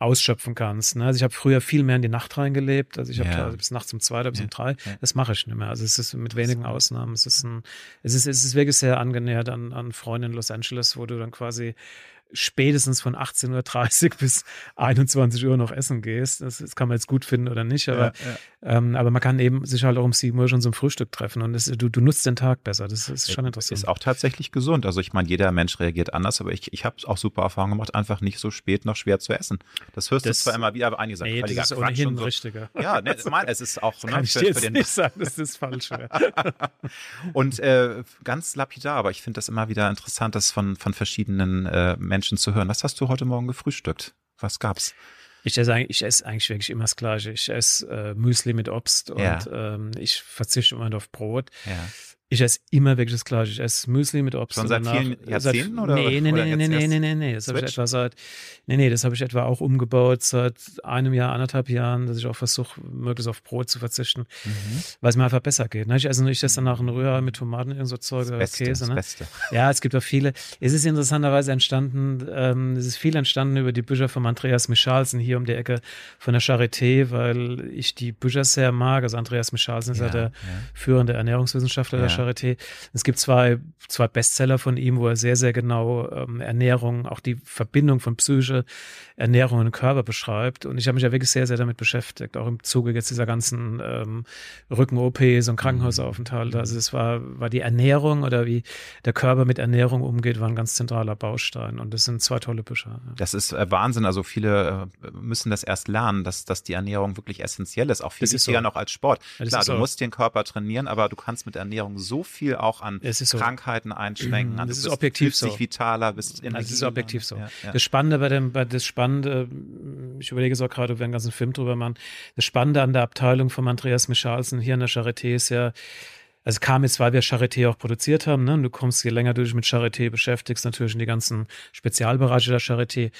Speaker 3: ausschöpfen kannst. Ne? Also ich habe früher viel mehr in die Nacht reingelebt. Also ich habe
Speaker 2: Ja.
Speaker 3: bis nachts um zwei oder bis
Speaker 2: Ja,
Speaker 3: um drei.
Speaker 2: ja.
Speaker 3: Das mache ich nicht mehr. Also es ist mit wenigen Ausnahmen. Es ist ein, es ist, es ist wirklich sehr angenähert an, an Freunde in Los Angeles, wo du dann quasi spätestens von 18.30 Uhr [laughs] bis 21 Uhr noch essen gehst. Das, das kann man jetzt gut finden oder nicht, aber,
Speaker 2: Ja,
Speaker 3: ähm, aber man kann eben sich halt auch um 7 Uhr schon zum Frühstück treffen und das, du, du nutzt den Tag besser. Das ist schon interessant.
Speaker 2: Ist auch tatsächlich gesund. Also ich meine, jeder Mensch reagiert anders, aber ich, ich habe auch super Erfahrungen gemacht, einfach nicht so spät noch schwer zu essen. Das hörst
Speaker 3: Das-
Speaker 2: du zwar immer wieder, aber einige sagen,
Speaker 3: nee, das ist
Speaker 2: Quatsch
Speaker 3: ohnehin
Speaker 2: so.
Speaker 3: richtiger.
Speaker 2: Ja, ne, mal, es ist auch [laughs] ne,
Speaker 3: Kann ich
Speaker 2: für,
Speaker 3: dir
Speaker 2: für
Speaker 3: jetzt
Speaker 2: den
Speaker 3: nicht sagen, dass das falsch wäre. [laughs]
Speaker 2: Und äh, ganz lapidar, aber ich finde das immer wieder interessant, das von, von verschiedenen äh, Menschen zu hören. Was hast du heute Morgen gefrühstückt? Was gab's?
Speaker 3: Ich esse, eigentlich, ich esse eigentlich wirklich immer das Gleiche. Ich esse äh, Müsli mit Obst und
Speaker 2: Ja.
Speaker 3: ähm, ich verzichte immer auf Brot.
Speaker 2: Ja.
Speaker 3: Ich esse immer wirklich das Gleiche. Ich esse Müsli mit Obst.
Speaker 2: Schon seit
Speaker 3: danach-
Speaker 2: vielen Jahrzehnten
Speaker 3: seit,
Speaker 2: oder-
Speaker 3: Nee, nee,
Speaker 2: oder
Speaker 3: nee, nee, nee, nee, nee, nee. Das habe ich etwa seit, nee, nee, das habe ich etwa auch umgebaut seit einem Jahr, anderthalb Jahren, dass ich auch versuche, möglichst auf Brot zu verzichten,
Speaker 2: Mhm.
Speaker 3: weil es mir einfach besser geht. Ne? Ich esse nicht, ich esse danach ein Rührei mit Tomaten, irgend so Zeug
Speaker 2: Das
Speaker 3: oder
Speaker 2: Beste,
Speaker 3: Käse.
Speaker 2: das
Speaker 3: Ne?
Speaker 2: Beste.
Speaker 3: Ja, es gibt auch viele. Es ist interessanterweise entstanden, ähm, es ist viel entstanden über die Bücher von Andreas Michalsen hier um die Ecke von der Charité, weil ich die Bücher sehr mag. Also Andreas Michalsen ist ja,
Speaker 2: Ja,
Speaker 3: der
Speaker 2: ja.
Speaker 3: führende Ernährungswissenschaftler der
Speaker 2: Ja.
Speaker 3: Charité. Es gibt zwei, zwei Bestseller von ihm, wo er sehr, sehr genau ähm, Ernährung, auch die Verbindung von Psyche, Ernährung und Körper beschreibt. Und ich habe mich ja wirklich sehr, sehr damit beschäftigt, auch im Zuge jetzt dieser ganzen ähm, Rücken-OPs und Krankenhausaufenthalte. Also es war, war die Ernährung oder wie der Körper mit Ernährung umgeht, war ein ganz zentraler Baustein. Und das sind zwei tolle Bücher. Ja.
Speaker 2: Das ist äh, Wahnsinn. Also viele äh, müssen das erst lernen, dass, dass die Ernährung wirklich essentiell ist. Auch viel
Speaker 3: Das
Speaker 2: wichtiger
Speaker 3: so.
Speaker 2: noch als Sport.
Speaker 3: Ja,
Speaker 2: Klar, du
Speaker 3: so.
Speaker 2: musst den Körper trainieren, aber du kannst mit Ernährung so viel auch an
Speaker 3: Es ist so.
Speaker 2: Krankheiten einschränken.
Speaker 3: Das
Speaker 2: Du
Speaker 3: ist
Speaker 2: bist-
Speaker 3: objektiv so.
Speaker 2: vitaler, bist
Speaker 3: Also es ist objektiv so.
Speaker 2: Ja, ja.
Speaker 3: Das Spannende bei dem, bei das Spannende, ich überlege es auch gerade, ob wir einen ganzen Film drüber machen. Das Spannende an der Abteilung von Andreas Michalsen hier an der Charité ist ja, also kam jetzt, weil wir Charité auch produziert haben, ne? Und du kommst, je länger du dich mit Charité beschäftigst, natürlich in die ganzen Spezialbereiche der Charité.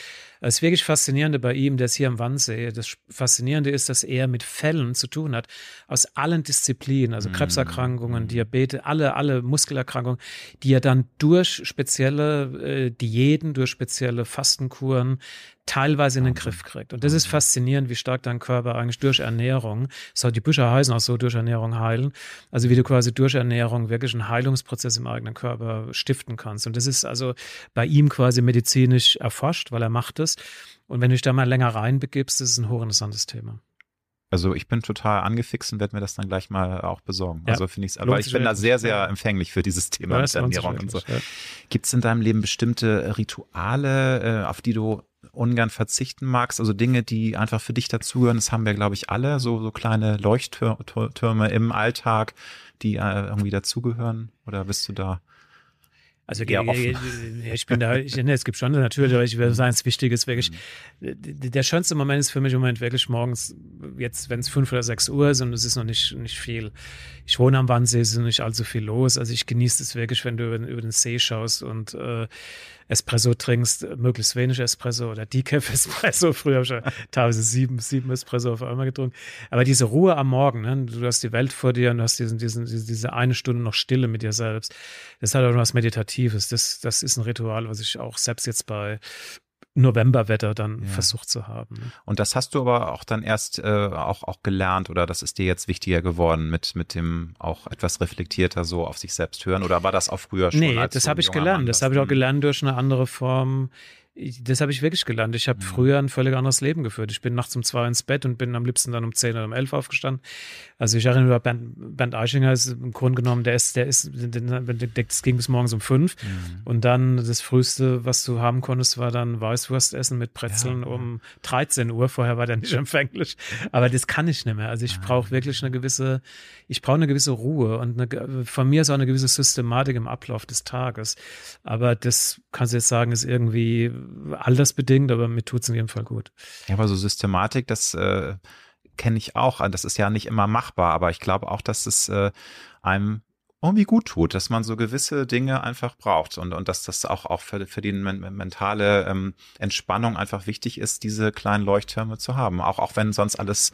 Speaker 3: Das wirklich Faszinierende bei ihm, der ist hier am Wannsee, das Faszinierende ist, dass er mit Fällen zu tun hat, aus allen Disziplinen, also Krebserkrankungen, Diabetes, alle, alle Muskelerkrankungen, die er dann durch spezielle äh, Diäten, durch spezielle Fastenkuren teilweise in den Griff kriegt. Und das ist faszinierend, wie stark dein Körper eigentlich durch Ernährung, so die Bücher heißen auch so, durch Ernährung heilen, also wie du quasi durch Ernährung wirklich einen Heilungsprozess im eigenen Körper stiften kannst. Und das ist also bei ihm quasi medizinisch erforscht, weil er macht es. Und wenn du dich da mal länger reinbegibst, ist es ein hochinteressantes Thema.
Speaker 2: Also ich bin total angefixt und werde mir das dann gleich mal auch besorgen.
Speaker 3: Ja.
Speaker 2: Also finde ich
Speaker 3: Lohnt
Speaker 2: aber ich bin da sehr, sehr empfänglich für dieses Thema
Speaker 3: Ja,
Speaker 2: mit Ernährung und so.
Speaker 3: ja.
Speaker 2: Gibt es in deinem Leben bestimmte Rituale, äh, auf die du ungern verzichten magst? Also Dinge, die einfach für dich dazugehören, das haben wir, glaube ich, alle, so, so kleine Leuchttürme im Alltag, die äh, irgendwie dazugehören? Oder bist du da?
Speaker 3: Also
Speaker 2: offen.
Speaker 3: ge- ich bin da, ich, ne, es gibt schon natürlich, aber ich würde sagen, das Wichtige ist wirklich,
Speaker 2: Mhm.
Speaker 3: der schönste Moment ist für mich im Moment wirklich morgens, jetzt, wenn es fünf oder sechs Uhr ist und es ist noch nicht, nicht viel. Ich wohne am Wannsee, es ist nicht allzu viel los. Also ich genieße es wirklich, wenn du über, über den See schaust und äh, Espresso trinkst, möglichst wenig Espresso oder Decaf [laughs] Espresso. Früher habe ich ja teilweise sieben, sieben Espresso auf einmal getrunken. Aber diese Ruhe am Morgen, ne? du hast die Welt vor dir und du hast diesen, diesen, diese eine Stunde noch Stille mit dir selbst. Das hat auch was Meditatives. Das, das ist ein Ritual, was ich auch selbst jetzt bei Novemberwetter dann ja. versucht zu haben. Ne?
Speaker 2: Und das hast du aber auch dann erst äh, auch, auch gelernt oder das ist dir jetzt wichtiger geworden mit, mit dem auch etwas reflektierter so auf sich selbst hören oder war das auch früher schon?
Speaker 3: Nee, das habe ich gelernt. Das habe ich auch gelernt durch eine andere Form ich, das habe ich wirklich gelernt. Ich habe mhm. früher ein völlig anderes Leben geführt. Ich bin nachts um zwei ins Bett und bin am liebsten dann um zehn oder um elf aufgestanden. Also ich erinnere mich, Bernd, Bernd Eichinger ist im Grunde genommen, der ist, der ist, das ging bis morgens um fünf. Mhm. Und dann das Frühste, was du haben konntest, war dann Weißwurst essen mit Brezeln ja, um 13 Uhr. Vorher war der nicht empfänglich. Aber das kann ich nicht mehr. Also ich brauche wirklich eine gewisse, ich brauche eine gewisse Ruhe und eine, von mir ist auch eine gewisse Systematik im Ablauf des Tages. Aber das kannst du jetzt sagen, ist irgendwie altersbedingt, aber mir tut es in jedem Fall gut.
Speaker 2: Ja, aber so Systematik, das äh, kenne ich auch. Das ist ja nicht immer machbar, aber ich glaube auch, dass es äh, einem irgendwie gut tut, dass man so gewisse Dinge einfach braucht und, und dass das auch, auch für, für die mentale ähm, Entspannung einfach wichtig ist, diese kleinen Leuchttürme zu haben. Auch, auch wenn sonst alles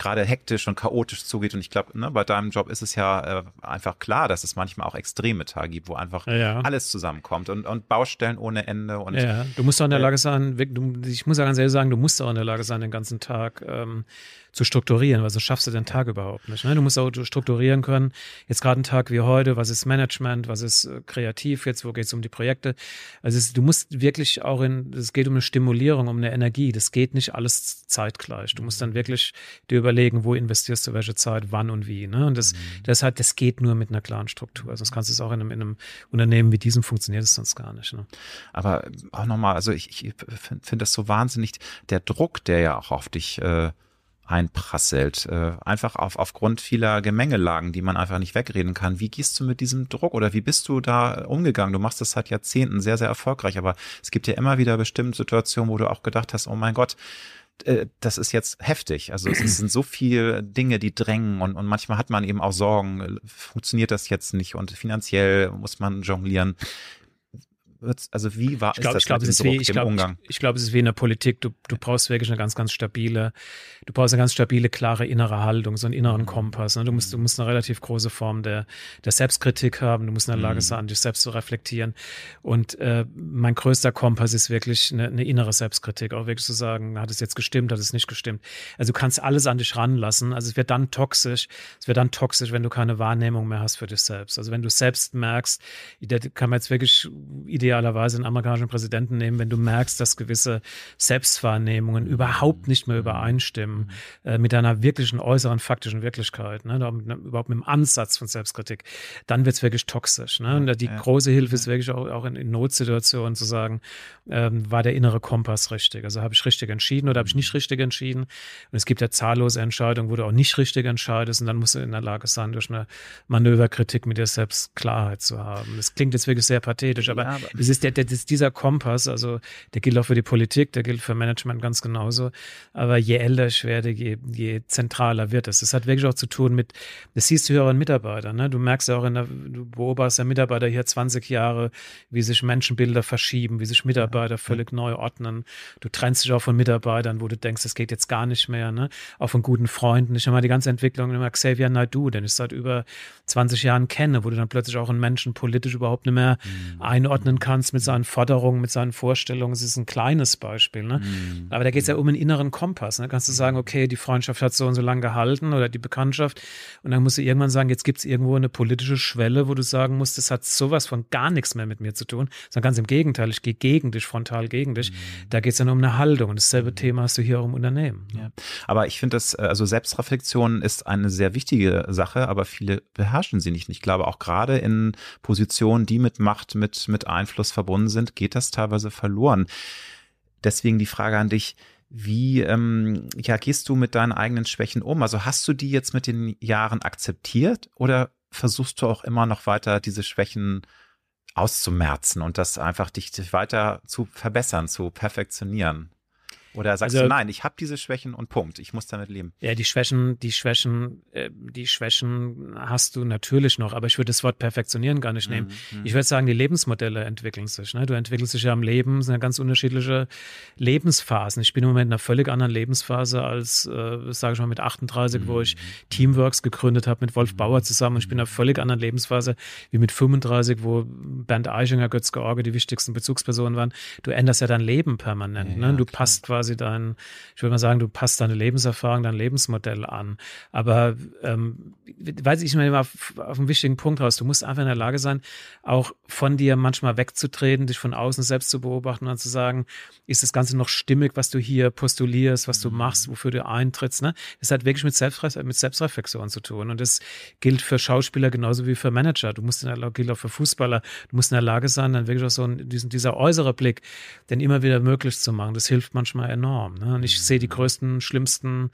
Speaker 2: gerade hektisch und chaotisch zugeht. Und ich glaube, ne, bei deinem Job ist es ja äh, einfach klar, dass es manchmal auch extreme Tage gibt, wo einfach ja. alles zusammenkommt und, und Baustellen ohne Ende. Und,
Speaker 3: ja, du musst auch in der äh, Lage sein, du, ich muss ja ganz ehrlich sagen, du musst auch in der Lage sein, den ganzen Tag ähm, zu strukturieren, weil so schaffst du den Tag überhaupt nicht. Ne? Du musst auch strukturieren können. Jetzt gerade ein Tag wie heute, was ist Management, was ist äh, kreativ jetzt, wo geht es um die Projekte. Also es, du musst wirklich auch in, es geht um eine Stimulierung, um eine Energie. Das geht nicht alles zeitgleich. Du musst dann wirklich dir überlegen, wo investierst du welche Zeit, wann und wie. Ne? Und das, mhm. das halt, das geht nur mit einer klaren Struktur. Sonst kannst du es auch in einem, in einem Unternehmen wie diesem funktioniert es sonst gar nicht. Ne?
Speaker 2: Aber auch nochmal, also ich, ich finde find das so wahnsinnig, der Druck, der ja auch auf dich äh, einprasselt. Äh, einfach auf, aufgrund vieler Gemengelagen, die man einfach nicht wegreden kann. Wie gehst du mit diesem Druck oder wie bist du da umgegangen? Du machst das seit Jahrzehnten sehr, sehr erfolgreich, aber es gibt ja immer wieder bestimmte Situationen, wo du auch gedacht hast, oh mein Gott, äh, das ist jetzt heftig. Also es sind so viele Dinge, die drängen und, und manchmal hat man eben auch Sorgen, funktioniert das jetzt nicht und finanziell muss man jonglieren also wie war
Speaker 3: ich glaub, ist das ich glaub, es ist wie, ich glaub, Umgang? Ich, ich glaube, es ist wie in der Politik. Du, du brauchst wirklich eine ganz, ganz stabile, du brauchst eine ganz stabile, klare innere Haltung, so einen inneren mhm. Kompass. Ne? Du musst, du musst eine relativ große Form der, der Selbstkritik haben. Du musst in der Lage mhm. sein, dich selbst zu reflektieren. Und äh, mein größter Kompass ist wirklich eine, eine innere Selbstkritik, auch wirklich zu sagen, hat es jetzt gestimmt, hat es nicht gestimmt. Also du kannst alles an dich ranlassen. Also es wird dann toxisch, es wird dann toxisch, wenn du keine Wahrnehmung mehr hast für dich selbst. Also wenn du selbst merkst, da kann man jetzt wirklich ideal idealerweise einen amerikanischen Präsidenten nehmen, wenn du merkst, dass gewisse Selbstwahrnehmungen überhaupt nicht mehr übereinstimmen äh, mit deiner wirklichen äußeren faktischen Wirklichkeit, ne, mit, überhaupt mit dem Ansatz von Selbstkritik, dann wird es wirklich toxisch. Ne? Und die ja. große Hilfe ist wirklich auch, auch in, in Notsituationen zu sagen, ähm, war der innere Kompass richtig? Also habe ich richtig entschieden oder habe ich nicht richtig entschieden? Und es gibt ja zahllose Entscheidungen, wo du auch nicht richtig entscheidest und dann musst du in der Lage sein, durch eine Manöverkritik mit dir selbst Klarheit zu haben. Das klingt jetzt wirklich sehr pathetisch, aber, ja, aber das ist, der, der, das ist dieser Kompass, also der gilt auch für die Politik, der gilt für Management ganz genauso. Aber je älter ich werde, je, je zentraler wird es. Das hat wirklich auch zu tun mit, das siehst du ja auch in Mitarbeitern. Ne? Du merkst ja auch in der, du beobachtest ja Mitarbeiter hier 20 Jahre, wie sich Menschenbilder verschieben, wie sich Mitarbeiter völlig neu ordnen. Du trennst dich auch von Mitarbeitern, wo du denkst, das geht jetzt gar nicht mehr. Ne? Auch von guten Freunden. Ich habe mal die ganze Entwicklung immer Xavier Naidu, den ich seit über 20 Jahren kenne, wo du dann plötzlich auch einen Menschen politisch überhaupt nicht mehr mhm. einordnen kannst kannst mit seinen Forderungen, mit seinen Vorstellungen. Es ist ein kleines Beispiel. Ne? Mhm. Aber da geht es ja um einen inneren Kompass. Ne? Kannst du sagen, okay, die Freundschaft hat so und so lange gehalten oder die Bekanntschaft. Und dann musst du irgendwann sagen, jetzt gibt es irgendwo eine politische Schwelle, wo du sagen musst, das hat sowas von gar nichts mehr mit mir zu tun. Sondern ganz im Gegenteil, ich gehe gegen dich, frontal gegen dich. Mhm. Da geht es dann um eine Haltung. Und dasselbe mhm. Thema hast du hier auch im Unternehmen.
Speaker 2: Ne? Ja. Aber ich finde das, äh, also Selbstreflexion ist eine sehr wichtige Sache, aber viele beherrschen sie nicht. Ich glaube auch gerade in Positionen, die mit Macht, mit, mit Einfluss Einfluss verbunden sind, geht das teilweise verloren. Deswegen die Frage an dich, wie ähm, ja, gehst du mit deinen eigenen Schwächen um? Also hast du die jetzt mit den Jahren akzeptiert oder versuchst du auch immer noch weiter diese Schwächen auszumerzen und das einfach dich weiter zu verbessern, zu perfektionieren? Oder sagst also, du, nein, ich habe diese Schwächen und Punkt, ich muss damit leben?
Speaker 3: Ja, die Schwächen, die Schwächen, äh, die Schwächen hast du natürlich noch, aber ich würde das Wort perfektionieren gar nicht nehmen. Mhm. Ich würde sagen, die Lebensmodelle entwickeln sich. Ne? Du entwickelst dich ja im Leben, es sind ja ganz unterschiedliche Lebensphasen. Ich bin im Moment in einer völlig anderen Lebensphase als, äh, sage ich mal, mit 38, mhm. wo ich Teamworks gegründet habe mit Wolf Bauer zusammen. Und ich bin in einer völlig anderen Lebensphase wie mit 35, wo Bernd Eichinger, Götz George die wichtigsten Bezugspersonen waren. Du änderst ja dein Leben permanent. Ja, ne? Du passt quasi quasi dein, ich würde mal sagen, du passt deine Lebenserfahrung, dein Lebensmodell an. Aber ähm, weiß ich mal auf, auf einen wichtigen Punkt raus. Du musst einfach in der Lage sein, auch von dir manchmal wegzutreten, dich von außen selbst zu beobachten und zu sagen, ist das Ganze noch stimmig, was du hier postulierst, was du mhm. machst, wofür du eintrittst. Ne? Das hat wirklich mit, Selbstre mit Selbstreflexion zu tun. Und das gilt für Schauspieler genauso wie für Manager. Du musst in der Lage, gilt auch für Fußballer. Du musst in der Lage sein, dann wirklich auch so diesen, dieser äußere Blick, den immer wieder möglich zu machen. Das hilft manchmal enorm. Ne? Und ich sehe die größten, schlimmsten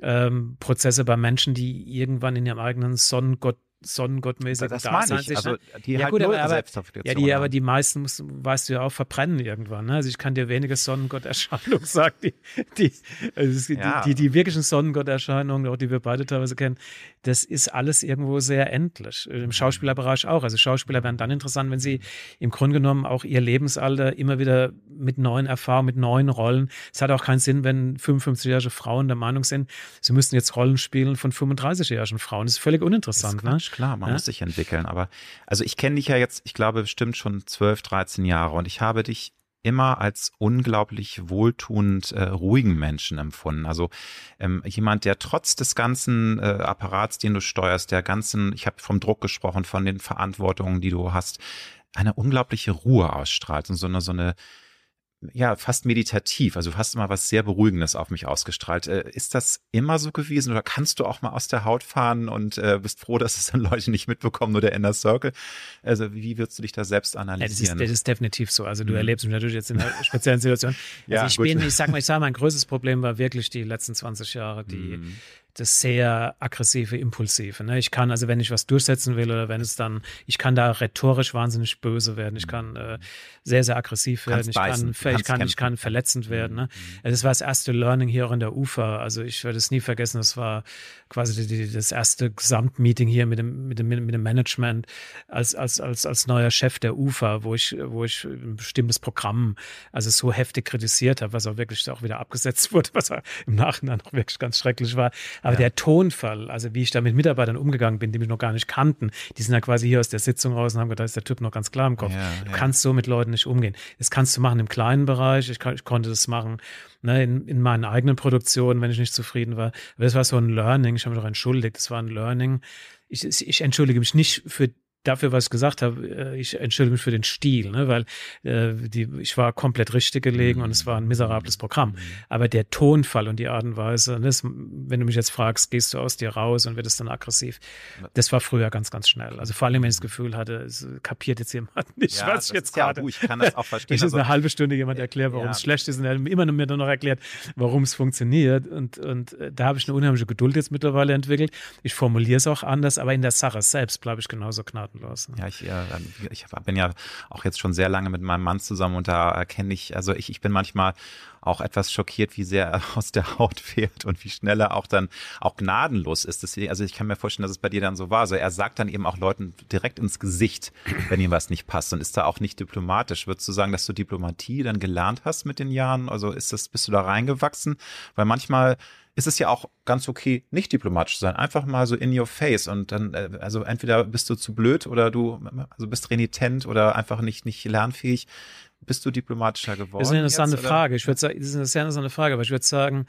Speaker 3: ähm, Prozesse bei Menschen, die irgendwann in ihrem eigenen Sonnengott sonnengottmäßig
Speaker 2: das da meine ich. Also, die
Speaker 3: ja, halt gut, aber, aber, ja, die, aber die meisten, musst, weißt du ja auch, verbrennen irgendwann. Ne? Also ich kann dir wenige Sonnengotterscheinungen [laughs] sagen, die, die, also ja. die, die, die, wirklichen Sonnengotterscheinungen, auch die wir beide teilweise kennen, das ist alles irgendwo sehr endlich. Im mhm. Schauspielerbereich auch. Also Schauspieler werden dann interessant, wenn sie im Grunde genommen auch ihr Lebensalter immer wieder mit neuen Erfahrungen, mit neuen Rollen. Es hat auch keinen Sinn, wenn 55-jährige Frauen der Meinung sind, sie müssen jetzt Rollen spielen von 35-jährigen Frauen. Das ist völlig uninteressant.
Speaker 2: Ist ne? Klar, man ja? muss sich entwickeln. Aber also ich kenne dich ja jetzt, ich glaube, bestimmt schon 12, 13 Jahre und ich habe dich immer als unglaublich wohltuend äh, ruhigen Menschen empfunden. Also ähm, jemand, der trotz des ganzen äh, Apparats, den du steuerst, der ganzen, ich habe vom Druck gesprochen, von den Verantwortungen, die du hast, eine unglaubliche Ruhe ausstrahlt und so eine, so eine ja, fast meditativ, also fast immer was sehr Beruhigendes auf mich ausgestrahlt. Äh, ist das immer so gewesen oder kannst du auch mal aus der Haut fahren und äh, bist froh, [laughs] dass es dann Leute nicht mitbekommen, nur der Inner Circle? Also wie würdest du dich da selbst analysieren?
Speaker 3: Ja, das, ist, das ist definitiv so. Also du mhm. erlebst mich natürlich jetzt in einer [laughs] speziellen Situation. Also ja, ich gut. bin, ich sag mal, ich sage, mein größtes Problem war wirklich die letzten 20 Jahre, die, mhm das sehr aggressive, impulsive. Ne? Ich kann, also wenn ich was durchsetzen will oder wenn es dann, ich kann da rhetorisch wahnsinnig böse werden. Ich kann äh, sehr, sehr aggressiv werden. Ich kann, ich kann, ich kann verletzend werden. Ne? Mhm. Also das war das erste Learning hier auch in der UFA. Also ich werde es nie vergessen. Das war quasi die, das erste Gesamtmeeting hier mit dem, mit dem, mit dem Management als, als, als, als neuer Chef der UFA, wo ich, wo ich ein bestimmtes Programm also so heftig kritisiert habe, was auch wirklich auch wieder abgesetzt [laughs] wurde, was im Nachhinein auch wirklich ganz schrecklich war. Aber ja. der Tonfall, also wie ich da mit Mitarbeitern umgegangen bin, die mich noch gar nicht kannten, die sind ja quasi hier aus der Sitzung raus und haben gedacht, da ist der Typ noch ganz klar im Kopf. Ja, du ja. kannst so mit Leuten nicht umgehen. Das kannst du machen im kleinen Bereich. Ich, ich konnte das machen ne, in, in meinen eigenen Produktionen, wenn ich nicht zufrieden war. Aber das war so ein Learning. Ich habe mich doch entschuldigt. Das war ein Learning. Ich, ich entschuldige mich nicht für dafür, was ich gesagt habe, äh, ich entschuldige mich für den Stil, ne, weil äh, die, ich war komplett richtig gelegen mhm. und es war ein miserables Programm. Mhm. Aber der Tonfall und die Art und Weise, das, wenn du mich jetzt fragst, gehst du aus dir raus und wird es dann aggressiv, das war früher ganz, ganz schnell. Also vor allem, wenn ich das Gefühl hatte, es kapiert jetzt jemand [laughs] nicht, ja, was ich jetzt gerade. Ja,
Speaker 2: ich kann das auch verstehen. [laughs]
Speaker 3: Ich also, eine halbe Stunde jemand erklärt, warum ja. es schlecht ist und er immer mir dann noch erklärt, warum es funktioniert. Und, und äh, da habe ich eine unheimliche Geduld jetzt mittlerweile entwickelt. Ich formuliere es auch anders, aber in der Sache selbst bleibe ich genauso knapp tatenlos.
Speaker 2: Ja, ich, äh, ich bin ja auch jetzt schon sehr lange mit meinem Mann zusammen und da erkenne ich, also ich, ich bin manchmal auch etwas schockiert, wie sehr er [laughs] aus der Haut fährt und wie schnell er auch dann auch gnadenlos ist. Deswegen, also ich kann mir vorstellen, dass es bei dir dann so war. Also er sagt dann eben auch Leuten direkt ins Gesicht, wenn ihm was nicht passt und ist da auch nicht diplomatisch. Würdest du sagen, dass du Diplomatie dann gelernt hast mit den Jahren? Also ist das, bist du da reingewachsen? Weil manchmal ist es ja auch ganz okay, nicht diplomatisch zu sein. Einfach mal so in your face und dann, äh, also entweder bist du zu blöd oder du also bist renitent oder einfach nicht, nicht lernfähig. Bist du diplomatischer geworden?
Speaker 3: Das ist eine interessante jetzt, Frage. Ich würde sagen, das ist eine sehr interessante Frage, aber ich würde sagen,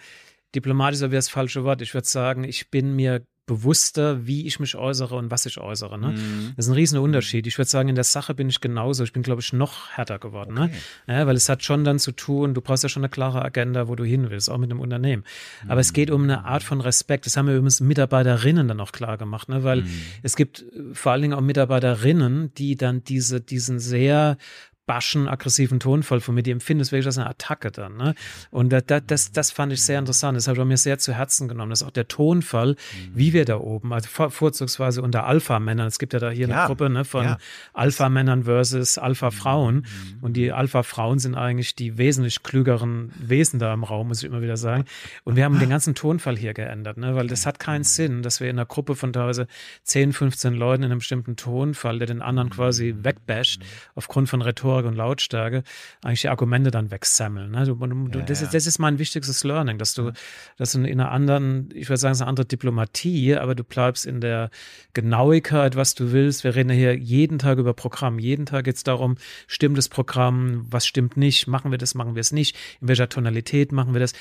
Speaker 3: diplomatisch wäre das falsche Wort. Ich würde sagen, ich bin mir bewusster, wie ich mich äußere und was ich äußere. Ne? Mhm. Das ist ein riesen Unterschied. Ich würde sagen, in der Sache bin ich genauso. Ich bin, glaube ich, noch härter geworden. Ne? Okay. Ne? Ja, weil es hat schon dann zu tun, du brauchst ja schon eine klare Agenda, wo du hin willst, auch mit einem Unternehmen. Mhm. Aber es geht um eine Art von Respekt. Das haben wir übrigens Mitarbeiterinnen dann auch klar gemacht, ne? weil mhm. es gibt vor allen Dingen auch Mitarbeiterinnen, die dann diese, diesen sehr baschen, aggressiven Tonfall von mir, die empfinden es wirklich als eine Attacke dann. Ne? Und das, das, das fand ich sehr interessant. Das habe ich mir sehr zu Herzen genommen. Das ist auch der Tonfall, mhm. wie wir da oben, also vor, vorzugsweise unter Alpha-Männern. Es gibt ja da hier ja. eine Gruppe ne, von ja. Alpha-Männern versus Alpha-Frauen. Mhm. Und die Alpha-Frauen sind eigentlich die wesentlich klügeren Wesen da im Raum, muss ich immer wieder sagen. Und wir haben den ganzen Tonfall hier geändert, ne? weil das hat keinen mhm. Sinn, dass wir in einer Gruppe von teilweise 10, 15 Leuten in einem bestimmten Tonfall, der den anderen quasi mhm. wegbasht, aufgrund von Rhetorik Rhetorik und Lautstärke eigentlich die Argumente dann wegsammeln. Ne? Du, du, ja, das. Ist, das ist mein wichtigstes Learning, dass du, dass du in einer anderen, ich würde sagen, es ist eine andere Diplomatie, aber du bleibst in der Genauigkeit, was du willst. Wir reden hier jeden Tag über Programm. Jeden Tag geht es darum, stimmt das Programm, was stimmt nicht, machen wir das, machen wir es nicht, in welcher Tonalität machen wir das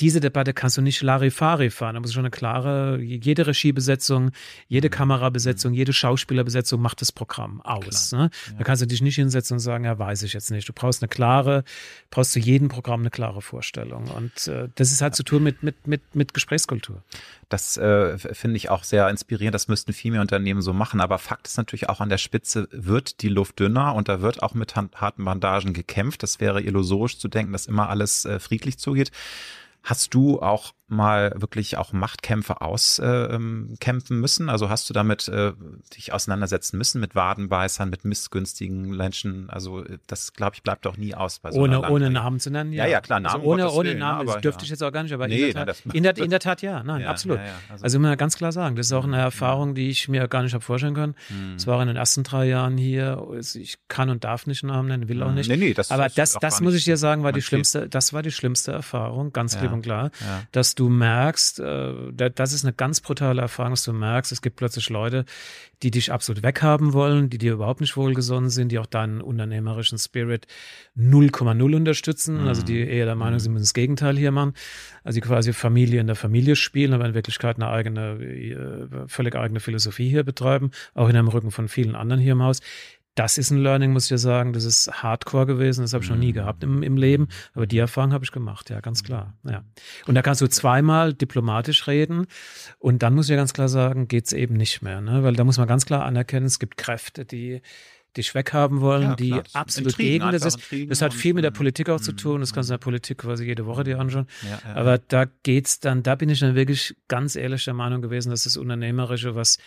Speaker 3: diese Debatte kannst du nicht Larifari fahren. Da muss schon eine klare, jede Regiebesetzung, jede mhm. Kamerabesetzung, jede Schauspielerbesetzung macht das Programm aus. Ne? Da kannst du dich nicht hinsetzen und sagen, ja, weiß ich jetzt nicht. Du brauchst eine klare, brauchst zu jedem Programm eine klare Vorstellung. Und äh, das ist halt zu tun mit, mit, mit, mit Gesprächskultur.
Speaker 2: Das äh, finde ich auch sehr inspirierend. Das müssten viel mehr Unternehmen so machen. Aber Fakt ist natürlich auch an der Spitze wird die Luft dünner und da wird auch mit harten Bandagen gekämpft. Das wäre illusorisch zu denken, dass immer alles äh, friedlich zugeht. Hast du auch mal wirklich auch Machtkämpfe auskämpfen äh, müssen? Also hast du damit äh, dich auseinandersetzen müssen mit Wadenbeißern, mit missgünstigen Menschen? Also äh, das, glaube ich, bleibt doch nie aus.
Speaker 3: Bei so ohne, ohne Namen zu nennen,
Speaker 2: ja. Ja, ja klar, Namen.
Speaker 3: Also ohne, ohne Namen, das dürfte ja. ich jetzt auch gar nicht, aber nee, in, der Tat, nein, in, der, [laughs] in, der, Tat ja, nein, ja, absolut. Ja, also, also muss man ganz klar sagen, das ist auch eine Erfahrung, die ich mir gar nicht habe vorstellen können. Hm. Es war in den ersten drei Jahren hier, ich kann und darf nicht Namen nennen, will auch hm. nicht. Nee, nee, das, aber das, das muss ich dir sagen, war die schlimmste, das war die schlimmste Erfahrung, ganz klipp und klar, dass du merkst, äh, das ist eine ganz brutale Erfahrung, dass du merkst, es gibt plötzlich Leute, die dich absolut weghaben wollen, die dir überhaupt nicht wohlgesonnen sind, die auch deinen unternehmerischen Spirit 0,0 unterstützen, mhm. also die eher der Meinung sind, müssen das Gegenteil hier machen, also die quasi Familie in der Familie spielen, aber in Wirklichkeit eine eigene, äh, völlig eigene Philosophie hier betreiben, auch in dem Rücken von vielen anderen hier im Haus das ist ein Learning, muss ich dir sagen. Das ist Hardcore gewesen. Das habe ich noch nie mhm. gehabt im, im Leben. Aber die Erfahrung habe ich gemacht, ja, ganz klar. Ja. Und da kannst du zweimal diplomatisch reden. Und dann muss ich ja ganz klar sagen, geht's eben nicht mehr. Ne? Weil da muss man ganz klar anerkennen, es gibt Kräfte, die dich weghaben wollen, ja, die absolut Intrigen, gegen das ist. Das hat viel mit der Politik auch zu tun. Das kannst du in der Politik quasi jede Woche dir anschauen. Ja, ja, Aber da geht's dann, da bin ich dann wirklich ganz ehrlich der Meinung gewesen, dass das Unternehmerische, was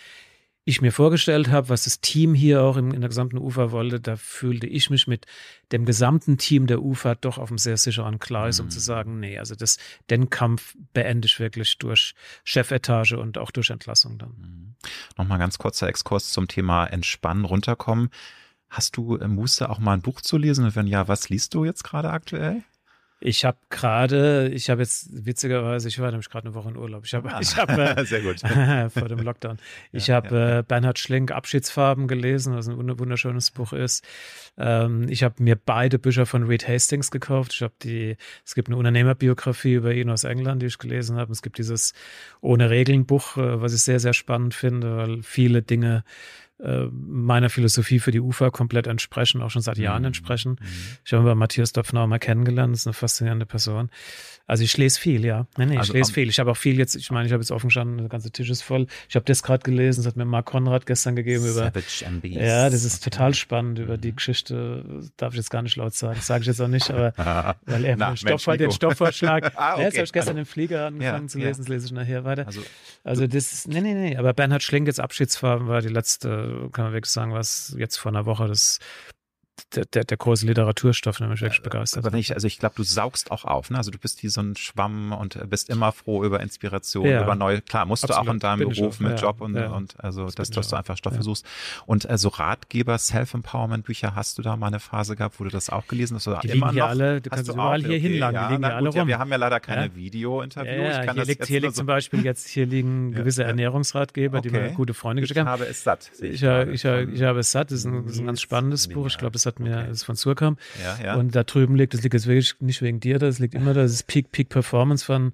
Speaker 3: ich mir vorgestellt habe, was das Team hier auch in, der gesamten UFA wollte, da fühlte ich mich mit dem gesamten Team der UFA doch auf einem sehr sicheren Gleis, mhm. um zu mhm. sagen, nee, also das, den Kampf beende ich wirklich durch Chefetage und auch durch Entlassung dann. Mhm.
Speaker 2: Nochmal ganz kurzer Exkurs zum Thema Entspannen, runterkommen. Hast du äh, Muße auch mal ein Buch zu lesen? Und wenn ja, was liest du jetzt gerade aktuell?
Speaker 3: Ich habe gerade, ich habe jetzt witzigerweise, ich war nämlich gerade eine Woche in Urlaub. Ich habe, ah, ich habe äh, [laughs] sehr gut [laughs] vor dem Lockdown. Ich ja, habe ja. äh, Bernhard Schlink Abschiedsfarben gelesen, was ein wunderschönes Buch ist. Ähm, ich habe mir beide Bücher von Reed Hastings gekauft. Ich habe die, es gibt eine Unternehmerbiografie über ihn aus England, die ich gelesen habe. Es gibt dieses ohne Regeln Buch, äh, was ich sehr sehr spannend finde, weil viele Dinge äh, meiner Philosophie für die UFA komplett entsprechen, auch schon seit Jahren mhm. entsprechen. Mhm. Ich habe Matthias Dopfner mal kennengelernt, das ist eine faszinierende Person. Also ich lese viel, ja. Nee, nee, also, ich lese viel. Ich habe auch viel jetzt, ich meine, ich habe jetzt offen gestanden, der ganze Tisch ist voll. Ich habe das gerade gelesen, das hat mir Mark Konrad gestern gegeben über. Savage MBs. Ja, das ist total spannend über die mhm. Geschichte. Darf ich jetzt gar nicht laut sagen, sage ich jetzt auch nicht, aber [laughs] weil er Na, Stoff, Mensch, den Stoffvorschlag. [laughs] ah, okay. Ja, jetzt habe ich gestern also, den Flieger angefangen ja, zu lesen, das lese ich nachher weiter. Also, also das ist, nee, nee, nee, aber Bernhard Schlink jetzt Abschiedsfarben war die letzte, kann man wirklich sagen, was jetzt vor einer Woche das der, der, der große Literaturstoff, der mich wirklich begeistert.
Speaker 2: Aber ich, also ich glaube, du saugst auch auf, ne? Also du bist wie so ein Schwamm und bist immer froh über Inspiration, ja, über neue, klar, musst absolut, du auch in deinem Beruf mit ja, Job und, ja, und also, das dass, dass du einfach Stoffe suchst. Und also Ratgeber, Self-Empowerment-Bücher, hast du da mal eine Phase gehabt, wo du das auch gelesen hast? Oder
Speaker 3: die liegen hier alle, du kannst überall hier okay, hinladen, die liegen ja alle rum.
Speaker 2: wir haben ja leider keine Video-Interviews.
Speaker 3: Ja, hier liegt, hier liegt zum Beispiel jetzt, hier liegen [laughs] gewisse Ernährungsratgeber, die mir gute Freunde geschickt haben.
Speaker 2: Ich habe es satt.
Speaker 3: Ich, ich, ich, habe es satt, das ist ein, das ist ein ganz spannendes Buch. Ich glaube, das hat mir, das ist von Surkamp. Ja, ja. Und da drüben liegt, das liegt jetzt wirklich nicht wegen dir, das liegt immer da, das ist Peak, Peak Performance von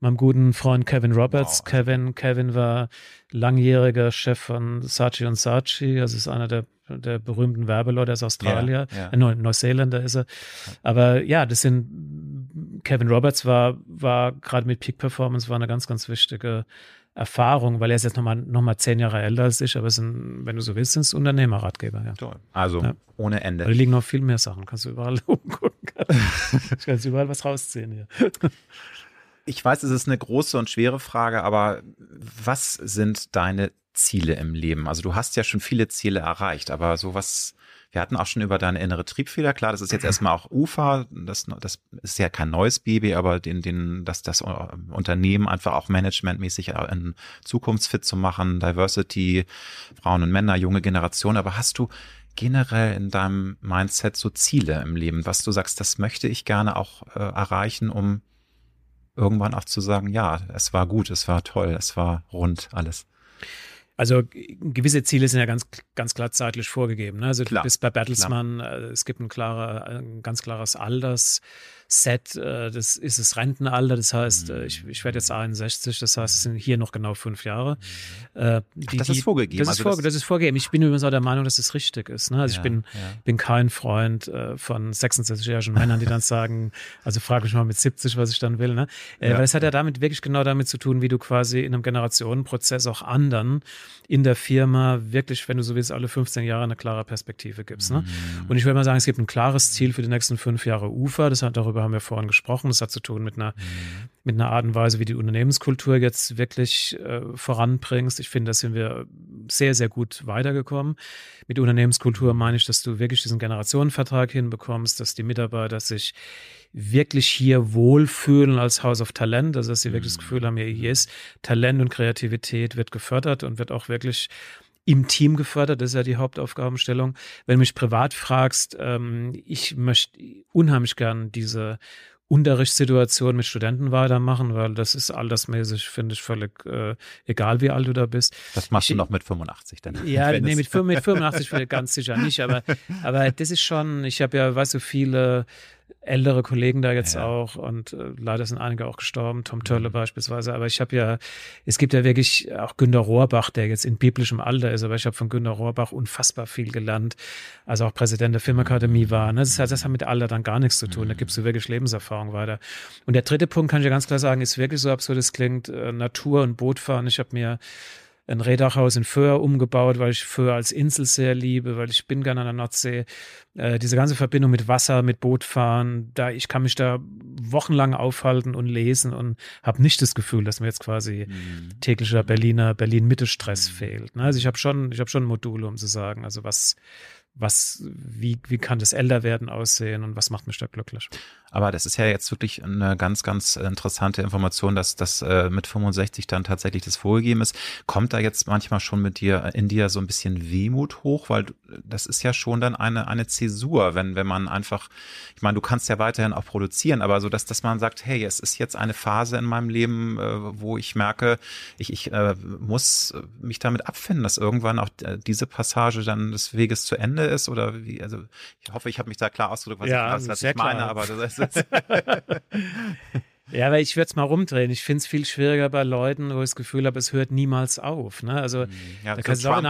Speaker 3: meinem guten Freund Kevin Roberts. Wow. Kevin, Kevin war langjähriger Chef von Saatchi und Saatchi, also ist einer der der berühmten Werbeleute aus Australien, ja. Äh, Neuseeländer ist er. Aber ja, das sind Kevin Roberts war war gerade mit Peak Performance war eine ganz ganz wichtige Erfahrung, weil er ist jetzt nochmal noch mal zehn Jahre älter als ich, aber es sind, wenn du so willst, sind es Unternehmerratgeber. Ja.
Speaker 2: Toll. Also ja. ohne Ende.
Speaker 3: Da liegen noch viel mehr Sachen, kannst du überall [laughs] umgucken. ich kann überall was rausziehen hier.
Speaker 2: Ich weiß, es ist eine große und schwere Frage, aber was sind deine Ziele im Leben? Also du hast ja schon viele Ziele erreicht, aber so was wir hatten auch schon über deine innere Triebfeder. Klar, das ist jetzt erstmal auch UFA. Das, das ist ja kein neues Baby, aber den, den, dass das Unternehmen einfach auch managementmäßig in zukunftsfit zu machen, Diversity, Frauen und Männer, junge Generation. Aber hast du generell in deinem Mindset so Ziele im Leben, was du sagst, das möchte ich gerne auch äh, erreichen, um irgendwann auch zu sagen, ja, es war gut, es war toll, es war rund alles.
Speaker 3: Also gewisse Ziele sind ja ganz, ganz klar zeitlich vorgegeben. Ne? Also klar, du bist bei Bertelsmann, klar. Äh, es gibt ein, klarer, ein ganz klares Alters. Set, äh, das ist das Rentenalter, das heißt, äh, ich, ich werde jetzt 61, das heißt, es sind hier noch genau fünf Jahre.
Speaker 2: Äh, die, Ach, das ist vorgegeben.
Speaker 3: Das, also ist, vor, das, ist vorgegeben. Ich bin übrigens auch der Meinung, dass es richtig ist. Ne? Also ja, ich bin, ja. bin kein Freund äh, von 66-jährigen Männern, die dann [laughs] sagen, also frage mich mal mit 70, was ich dann will. Ne? Äh, ja. Weil es hat ja damit wirklich genau damit zu tun, wie du quasi in einem Generationenprozess auch anderen in der Firma wirklich, wenn du so willst, alle 15 Jahre eine klare Perspektive gibst. Ne? Mhm. Und ich würde mal sagen, es gibt ein klares Ziel für die nächsten fünf Jahre UFA. Das hat darüber darüber haben wir vorhin gesprochen. Das hat zu tun mit einer, mhm. mit einer Art und Weise, wie die Unternehmenskultur jetzt wirklich äh, voranbringst. Ich finde, da sind wir sehr, sehr gut weitergekommen. Mit Unternehmenskultur meine ich, dass du wirklich diesen Generationenvertrag hinbekommst, dass die Mitarbeiter sich wirklich hier wohlfühlen als House of Talent, also dass sie wirklich das mhm. Gefühl haben, hier ist Talent und Kreativität wird gefördert und wird auch wirklich im Team gefördert. Das ist ja die Hauptaufgabenstellung. Wenn du mich privat fragst, ähm, ich möchte unheimlich gern diese Unterrichtssituation mit Studenten weitermachen, weil das ist altersmäßig, finde ich, völlig äh, egal, wie alt du da bist.
Speaker 2: Das machst
Speaker 3: ich,
Speaker 2: du noch mit 85 dann.
Speaker 3: Ja, nee, mit, mit 85 ganz sicher nicht, aber, aber das ist schon, ich habe ja, weißt du, viele ältere Kollegen da jetzt ja. auch und äh, leider sind einige auch gestorben, Tom Törle mhm. beispielsweise. Aber ich habe ja, es gibt ja wirklich auch Günter Rohrbach, der jetzt in biblischem Alter ist, aber ich habe von Günter Rohrbach unfassbar viel gelernt, als auch Präsident der Filmakademie war. Ne? Das, heißt, das hat mit Alter dann gar nichts zu tun. Da gibst du wirklich Lebenserfahrung weiter. Und der dritte Punkt kann ich ja ganz klar sagen, ist wirklich so absurd es klingt, äh, Natur und Bootfahren. Ich habe mir ein Rehdachhaus in Föhr umgebaut, weil ich Föhr als Insel sehr liebe, weil ich bin gerne an der Nordsee. Äh, diese ganze Verbindung mit Wasser, mit Bootfahren, da ich kann mich da wochenlang aufhalten und lesen und habe nicht das Gefühl, dass mir jetzt quasi mhm. täglicher Berliner Berlin-Mitte-Stress mhm. fehlt. Ne? Also ich habe schon, ich habe schon Module, um zu sagen, also was was, wie, wie kann das Älterwerden aussehen und was macht mich da glücklich?
Speaker 2: Aber das ist ja jetzt wirklich eine ganz, ganz interessante Information, dass das äh, mit 65 dann tatsächlich das vorgegeben ist. Kommt da jetzt manchmal schon mit dir in dir so ein bisschen Wehmut hoch, weil das ist ja schon dann eine eine Zäsur, wenn wenn man einfach, ich meine, du kannst ja weiterhin auch produzieren, aber so dass dass man sagt, hey, es ist jetzt eine Phase in meinem Leben, äh, wo ich merke, ich ich äh, muss mich damit abfinden, dass irgendwann auch äh, diese Passage dann des Weges zu Ende ist oder wie? Also ich hoffe, ich habe mich da klar ausgedrückt, was,
Speaker 3: ja,
Speaker 2: ich, was ich meine,
Speaker 3: klar.
Speaker 2: aber das ist [laughs]
Speaker 3: Ja, aber ich würde es mal rumdrehen. Ich finde es viel schwieriger bei Leuten, wo ich das Gefühl habe, es hört niemals auf. Ne? Also, hm, ja, da kannst du auch einen,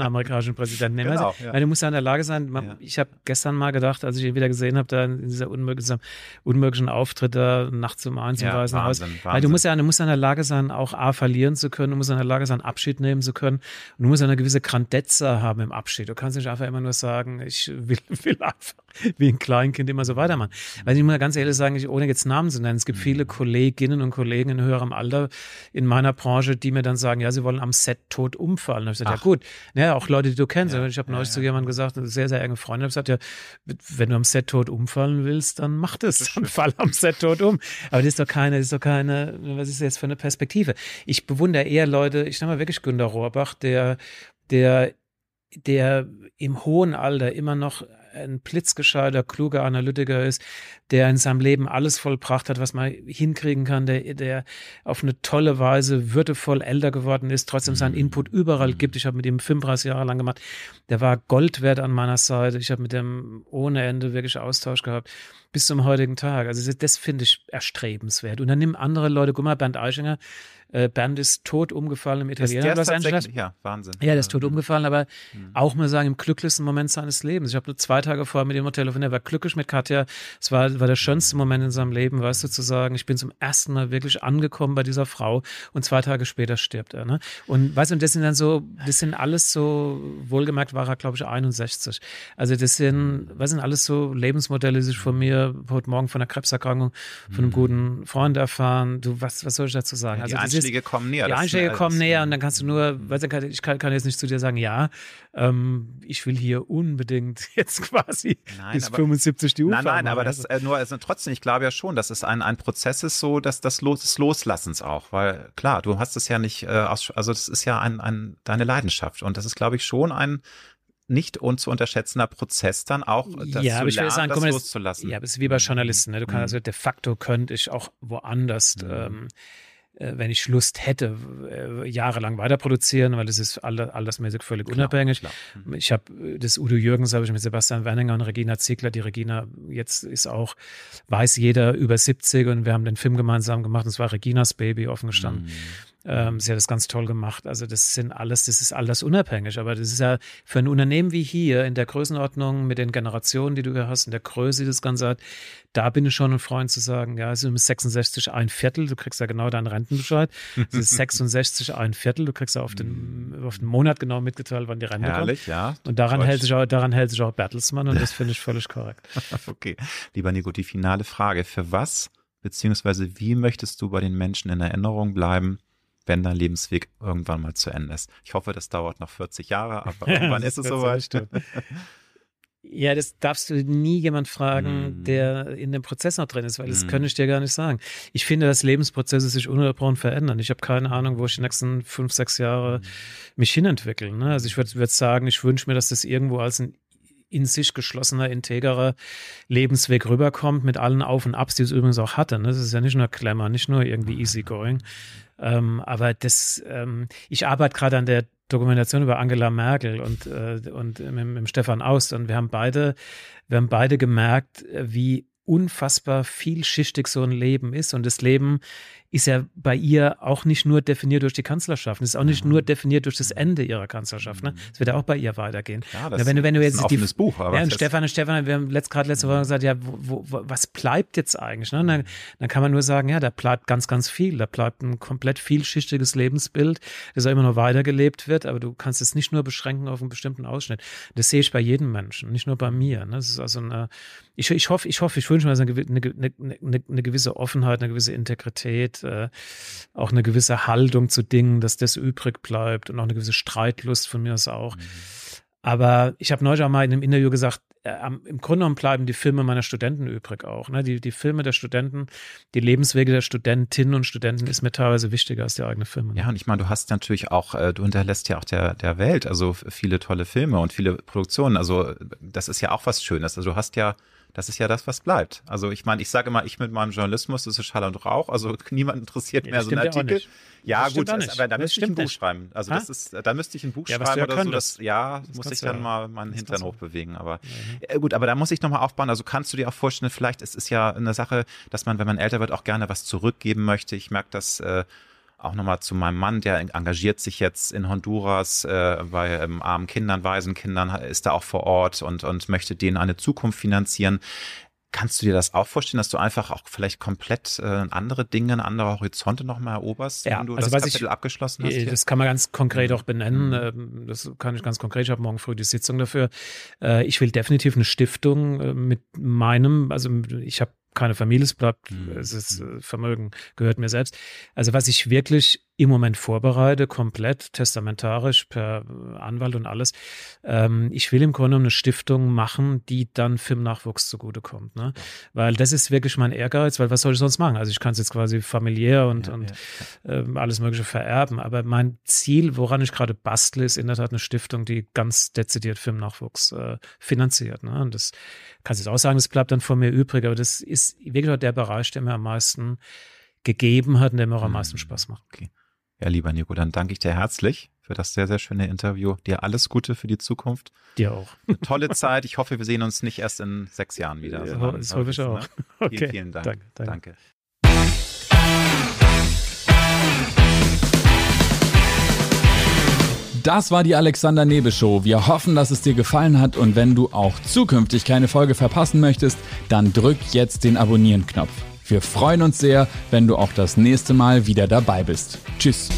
Speaker 3: amerikanischen Präsidenten nehmen. Genau, also, ja. Weil du musst ja in der Lage sein. Man, ja. Ich habe gestern mal gedacht, als ich ihn wieder gesehen habe, da in dieser unmöglichen, unmöglichen Auftritt da nachts um eins im Weißen Haus. Weil du musst ja, du musst ja in der Lage sein, auch A, verlieren zu können. Du musst in der Lage sein, Abschied nehmen zu können. Und du musst eine gewisse Grandezza haben im Abschied. Du kannst nicht einfach immer nur sagen, ich will, [laughs] will einfach [laughs] wie ein Kleinkind immer so weitermachen. Weil ich muss ja ganz ehrlich sagen, ich, ohne jetzt Namen zu nennen, es gibt viele mhm. Kolleginnen und Kollegen in höherem Alter in meiner Branche, die mir dann sagen, ja, sie wollen am Set tot umfallen. Und ich sage, ja gut, ja, auch Leute, die du kennst. Ja, ich habe neulich ja, zu jemandem gesagt, eine sehr, sehr enge Freundin, habe gesagt, ja, wenn du am Set tot umfallen willst, dann mach das, das dann fall am Set tot um. Aber das ist doch keine, das ist doch keine, was ist das jetzt für eine Perspektive? Ich bewundere eher Leute, ich nenne mal wirklich Günter Rohrbach, der, der der im hohen Alter immer noch ein blitzgescheiter, kluger Analytiker ist, der in seinem Leben alles vollbracht hat, was man hinkriegen kann, der, der auf eine tolle Weise würdevoll älter geworden ist, trotzdem seinen mhm. Input überall gibt. Ich habe mit ihm 35 Jahre lang gemacht. Der war Gold wert an meiner Seite. Ich habe mit dem ohne Ende wirklich Austausch gehabt bis zum heutigen Tag. Also das finde ich erstrebenswert. Und dann nehmen andere Leute, guck mal, Bernd Eichinger, äh, Bernd ist tot umgefallen im Italiener
Speaker 2: Los Angeles. Ja, Wahnsinn.
Speaker 3: Ja, der ist tot umgefallen, aber mhm. auch mal sagen, im glücklichsten Moment seines Lebens. Ich habe nur zwei Tage vorher mit ihm am Telefon, er war glücklich mit Katja. Es war, war der schönste Moment in seinem Leben, weißt du, zu sagen, ich bin zum ersten Mal wirklich angekommen bei dieser Frau und zwei Tage später stirbt er. Ne? Und weißt du, das sind dann so, das sind alles so, wohlgemerkt war er, glaube ich, 61. Also das sind, was sind alles so Lebensmodelle, die sich von mir heute Morgen von einer Krebserkrankung von einem mhm. guten Freund erfahren. Du, was, was soll ich dazu sagen?
Speaker 2: Ja, also Einschläge ist, kommen näher.
Speaker 3: Die Einschläge kommen näher und dann kannst du nur, weißt du, ich kann, kann jetzt nicht zu dir sagen, ja, ähm, ich will hier unbedingt [laughs] jetzt quasi nein, bis aber, 75 die Uhr
Speaker 2: Nein, nein, aber das äh, nur, also trotzdem, ich glaube ja schon, dass es ein, ein Prozess ist so, dass das Los, des Loslassens auch, weil klar, du hast es ja nicht, äh, aus, also das ist ja ein, ein, deine Leidenschaft und das ist, glaube ich, schon ein nicht zu unterschätzender Prozess dann auch,
Speaker 3: das ja, aber ich lernen, sagen, das mal, loszulassen. Ja, aber es ist wie bei mhm. Journalisten. Ne? Du kannst mhm. also de facto könnte ich auch woanders mhm. ähm, äh, wenn ich Lust hätte, äh, jahrelang weiter produzieren, weil das ist all, altersmäßig völlig klar, unabhängig. Klar. Mhm. Ich habe äh, das Udo Jürgens habe ich mit Sebastian Werninger und Regina Ziegler. Die Regina jetzt ist auch, weiß jeder über 70 und wir haben den Film gemeinsam gemacht und es war Reginas Baby offen gestanden. Mhm. Ähm, sie hat das ganz toll gemacht. Also das sind alles, das ist alles unabhängig. Aber das ist ja für ein Unternehmen wie hier in der Größenordnung mit den Generationen, die du hier hast, in der Größe, die das Ganze hat, da bin ich schon ein Freund zu sagen, ja, es ist 66 ein Viertel, du kriegst ja genau deinen Rentenbescheid. Es ist [laughs] 66 ein Viertel, du kriegst ja auf den, auf den Monat genau mitgeteilt, wann die Rente
Speaker 2: Herrlich,
Speaker 3: kommt.
Speaker 2: ja.
Speaker 3: Und daran hält, sich auch, daran hält sich auch Bertelsmann und das finde ich völlig [laughs] korrekt.
Speaker 2: okay. Lieber Nico, die finale Frage. Für was beziehungsweise wie möchtest du bei den Menschen in Erinnerung bleiben, wenn dein Lebensweg irgendwann mal zu Ende ist. Ich hoffe, das dauert noch 40 Jahre, [laughs] aber irgendwann ist es soweit. [laughs]
Speaker 3: Ja, das darfst du nie jemand fragen, mm. der in dem Prozess noch drin ist, weil das mm. kann ich dir gar nicht sagen. Ich finde, dass Lebensprozesse sich ununterbrochen verändern. Ich habe keine Ahnung, wo ich die nächsten fünf, sechs Jahre mm. mich hinentwickeln. Ne? Also ich würde würd sagen, ich wünsche mir, dass das irgendwo als ein in sich geschlossener, integrer Lebensweg rüberkommt, mit allen Auf und Abs, die es übrigens auch hatte. Ne? Das ist ja nicht nur Klemmer, nicht nur irgendwie easygoing, ähm, aber das, ähm, ich arbeite gerade an der Dokumentation über Angela Merkel und, äh, und mit, mit Stefan Aust und wir haben beide, wir haben beide gemerkt, wie unfassbar vielschichtig so ein Leben ist und das Leben ist ja bei ihr auch nicht nur definiert durch die Kanzlerschaft. Es ist auch nicht nur definiert durch das Ende ihrer Kanzlerschaft. Ne? Es wird ja auch bei ihr weitergehen. Ja, das ja, wenn, wenn du jetzt ist ein offenes
Speaker 2: die, Buch.
Speaker 3: Aber ja, und Stefan und Stefan, wir haben letzt, gerade letzte Woche gesagt, ja, wo, wo, was bleibt jetzt eigentlich? Ne? Dann, dann kann man nur sagen, ja, da bleibt ganz, ganz viel. Da bleibt ein komplett vielschichtiges Lebensbild, das auch immer noch weitergelebt wird, aber du kannst es nicht nur beschränken auf einen bestimmten Ausschnitt. Das sehe ich bei jedem Menschen, nicht nur bei mir. Ne? Das ist also eine, ich, ich hoffe, ich hoffe, ich wünsche mir also eine, eine, eine, eine gewisse Offenheit, eine gewisse Integrität, äh, auch eine gewisse Haltung zu Dingen, dass das übrig bleibt und auch eine gewisse Streitlust von mir aus auch. Mhm. Aber ich habe neulich auch mal in einem Interview gesagt, äh, im Grunde genommen bleiben die Filme meiner Studenten übrig auch. Ne? Die, die Filme der Studenten, die Lebenswege der Studentinnen und Studenten ist mir teilweise wichtiger als die eigenen Filme.
Speaker 2: Ne? Ja, und ich meine, du hast natürlich auch, äh, du hinterlässt ja auch der, der Welt, also viele tolle Filme und viele Produktionen. Also das ist ja auch was Schönes. Also du hast ja das ist ja das, was bleibt. Also ich meine, ich sage immer, ich mit meinem Journalismus, das ist Schall und Rauch. Also [laughs] niemand interessiert ja, mehr so einen Artikel. Ja, das gut, das, aber da müsste ich ein Buch nicht. schreiben. Also ha? das ist, da müsste ich ein Buch ja, schreiben oder so. Das, ja, das muss ich dann ja, mal meinen Hintern hochbewegen. Aber mhm. äh, gut, aber da muss ich nochmal aufbauen. Also kannst du dir auch vorstellen, vielleicht ist es ja eine Sache, dass man, wenn man älter wird, auch gerne was zurückgeben möchte. Ich merke das äh, auch nochmal zu meinem Mann, der engagiert sich jetzt in Honduras äh, bei ähm, armen Kindern, Waisenkindern, ist da auch vor Ort und, und möchte denen eine Zukunft finanzieren. Kannst du dir das auch vorstellen, dass du einfach auch vielleicht komplett äh, andere Dinge, andere Horizonte nochmal eroberst,
Speaker 3: ja,
Speaker 2: wenn du
Speaker 3: also
Speaker 2: das Kapitel ich, abgeschlossen hast?
Speaker 3: Hier? Das kann man ganz konkret auch benennen. Mhm. Ähm, das kann ich ganz konkret. Ich habe morgen früh die Sitzung dafür. Äh, ich will definitiv eine Stiftung äh, mit meinem, also ich habe keine Familie, es bleibt, mhm. es ist äh, Vermögen gehört mir selbst. Also was ich wirklich im Moment vorbereite, komplett testamentarisch per Anwalt und alles. Ähm, ich will im Grunde eine Stiftung machen, die dann Filmnachwuchs zugutekommt. Ne? Weil das ist wirklich mein Ehrgeiz, weil was soll ich sonst machen? Also ich kann es jetzt quasi familiär und, ja, und ja. Ähm, alles Mögliche vererben. Aber mein Ziel, woran ich gerade bastle, ist in der Tat eine Stiftung, die ganz dezidiert Filmnachwuchs äh, finanziert. Ne? Und das kannst du jetzt auch sagen, das bleibt dann von mir übrig, aber das ist wirklich der Bereich, der mir am meisten gegeben hat und der mir auch am meisten hm, Spaß macht.
Speaker 2: Okay. Ja, lieber Nico, dann danke ich dir herzlich für das sehr, sehr schöne Interview. Dir alles Gute für die Zukunft.
Speaker 3: Dir auch.
Speaker 2: Eine tolle Zeit. Ich hoffe, wir sehen uns nicht erst in sechs Jahren wieder.
Speaker 3: Ja, das hoffe ich auch. Ne? [laughs]
Speaker 2: Okay. Vielen, vielen Dank. Danke. danke. danke.
Speaker 1: Das war die Alexander Nebe Show. Wir hoffen, dass es dir gefallen hat und wenn du auch zukünftig keine Folge verpassen möchtest, dann drück jetzt den Abonnieren-Knopf. Wir freuen uns sehr, wenn du auch das nächste Mal wieder dabei bist. Tschüss.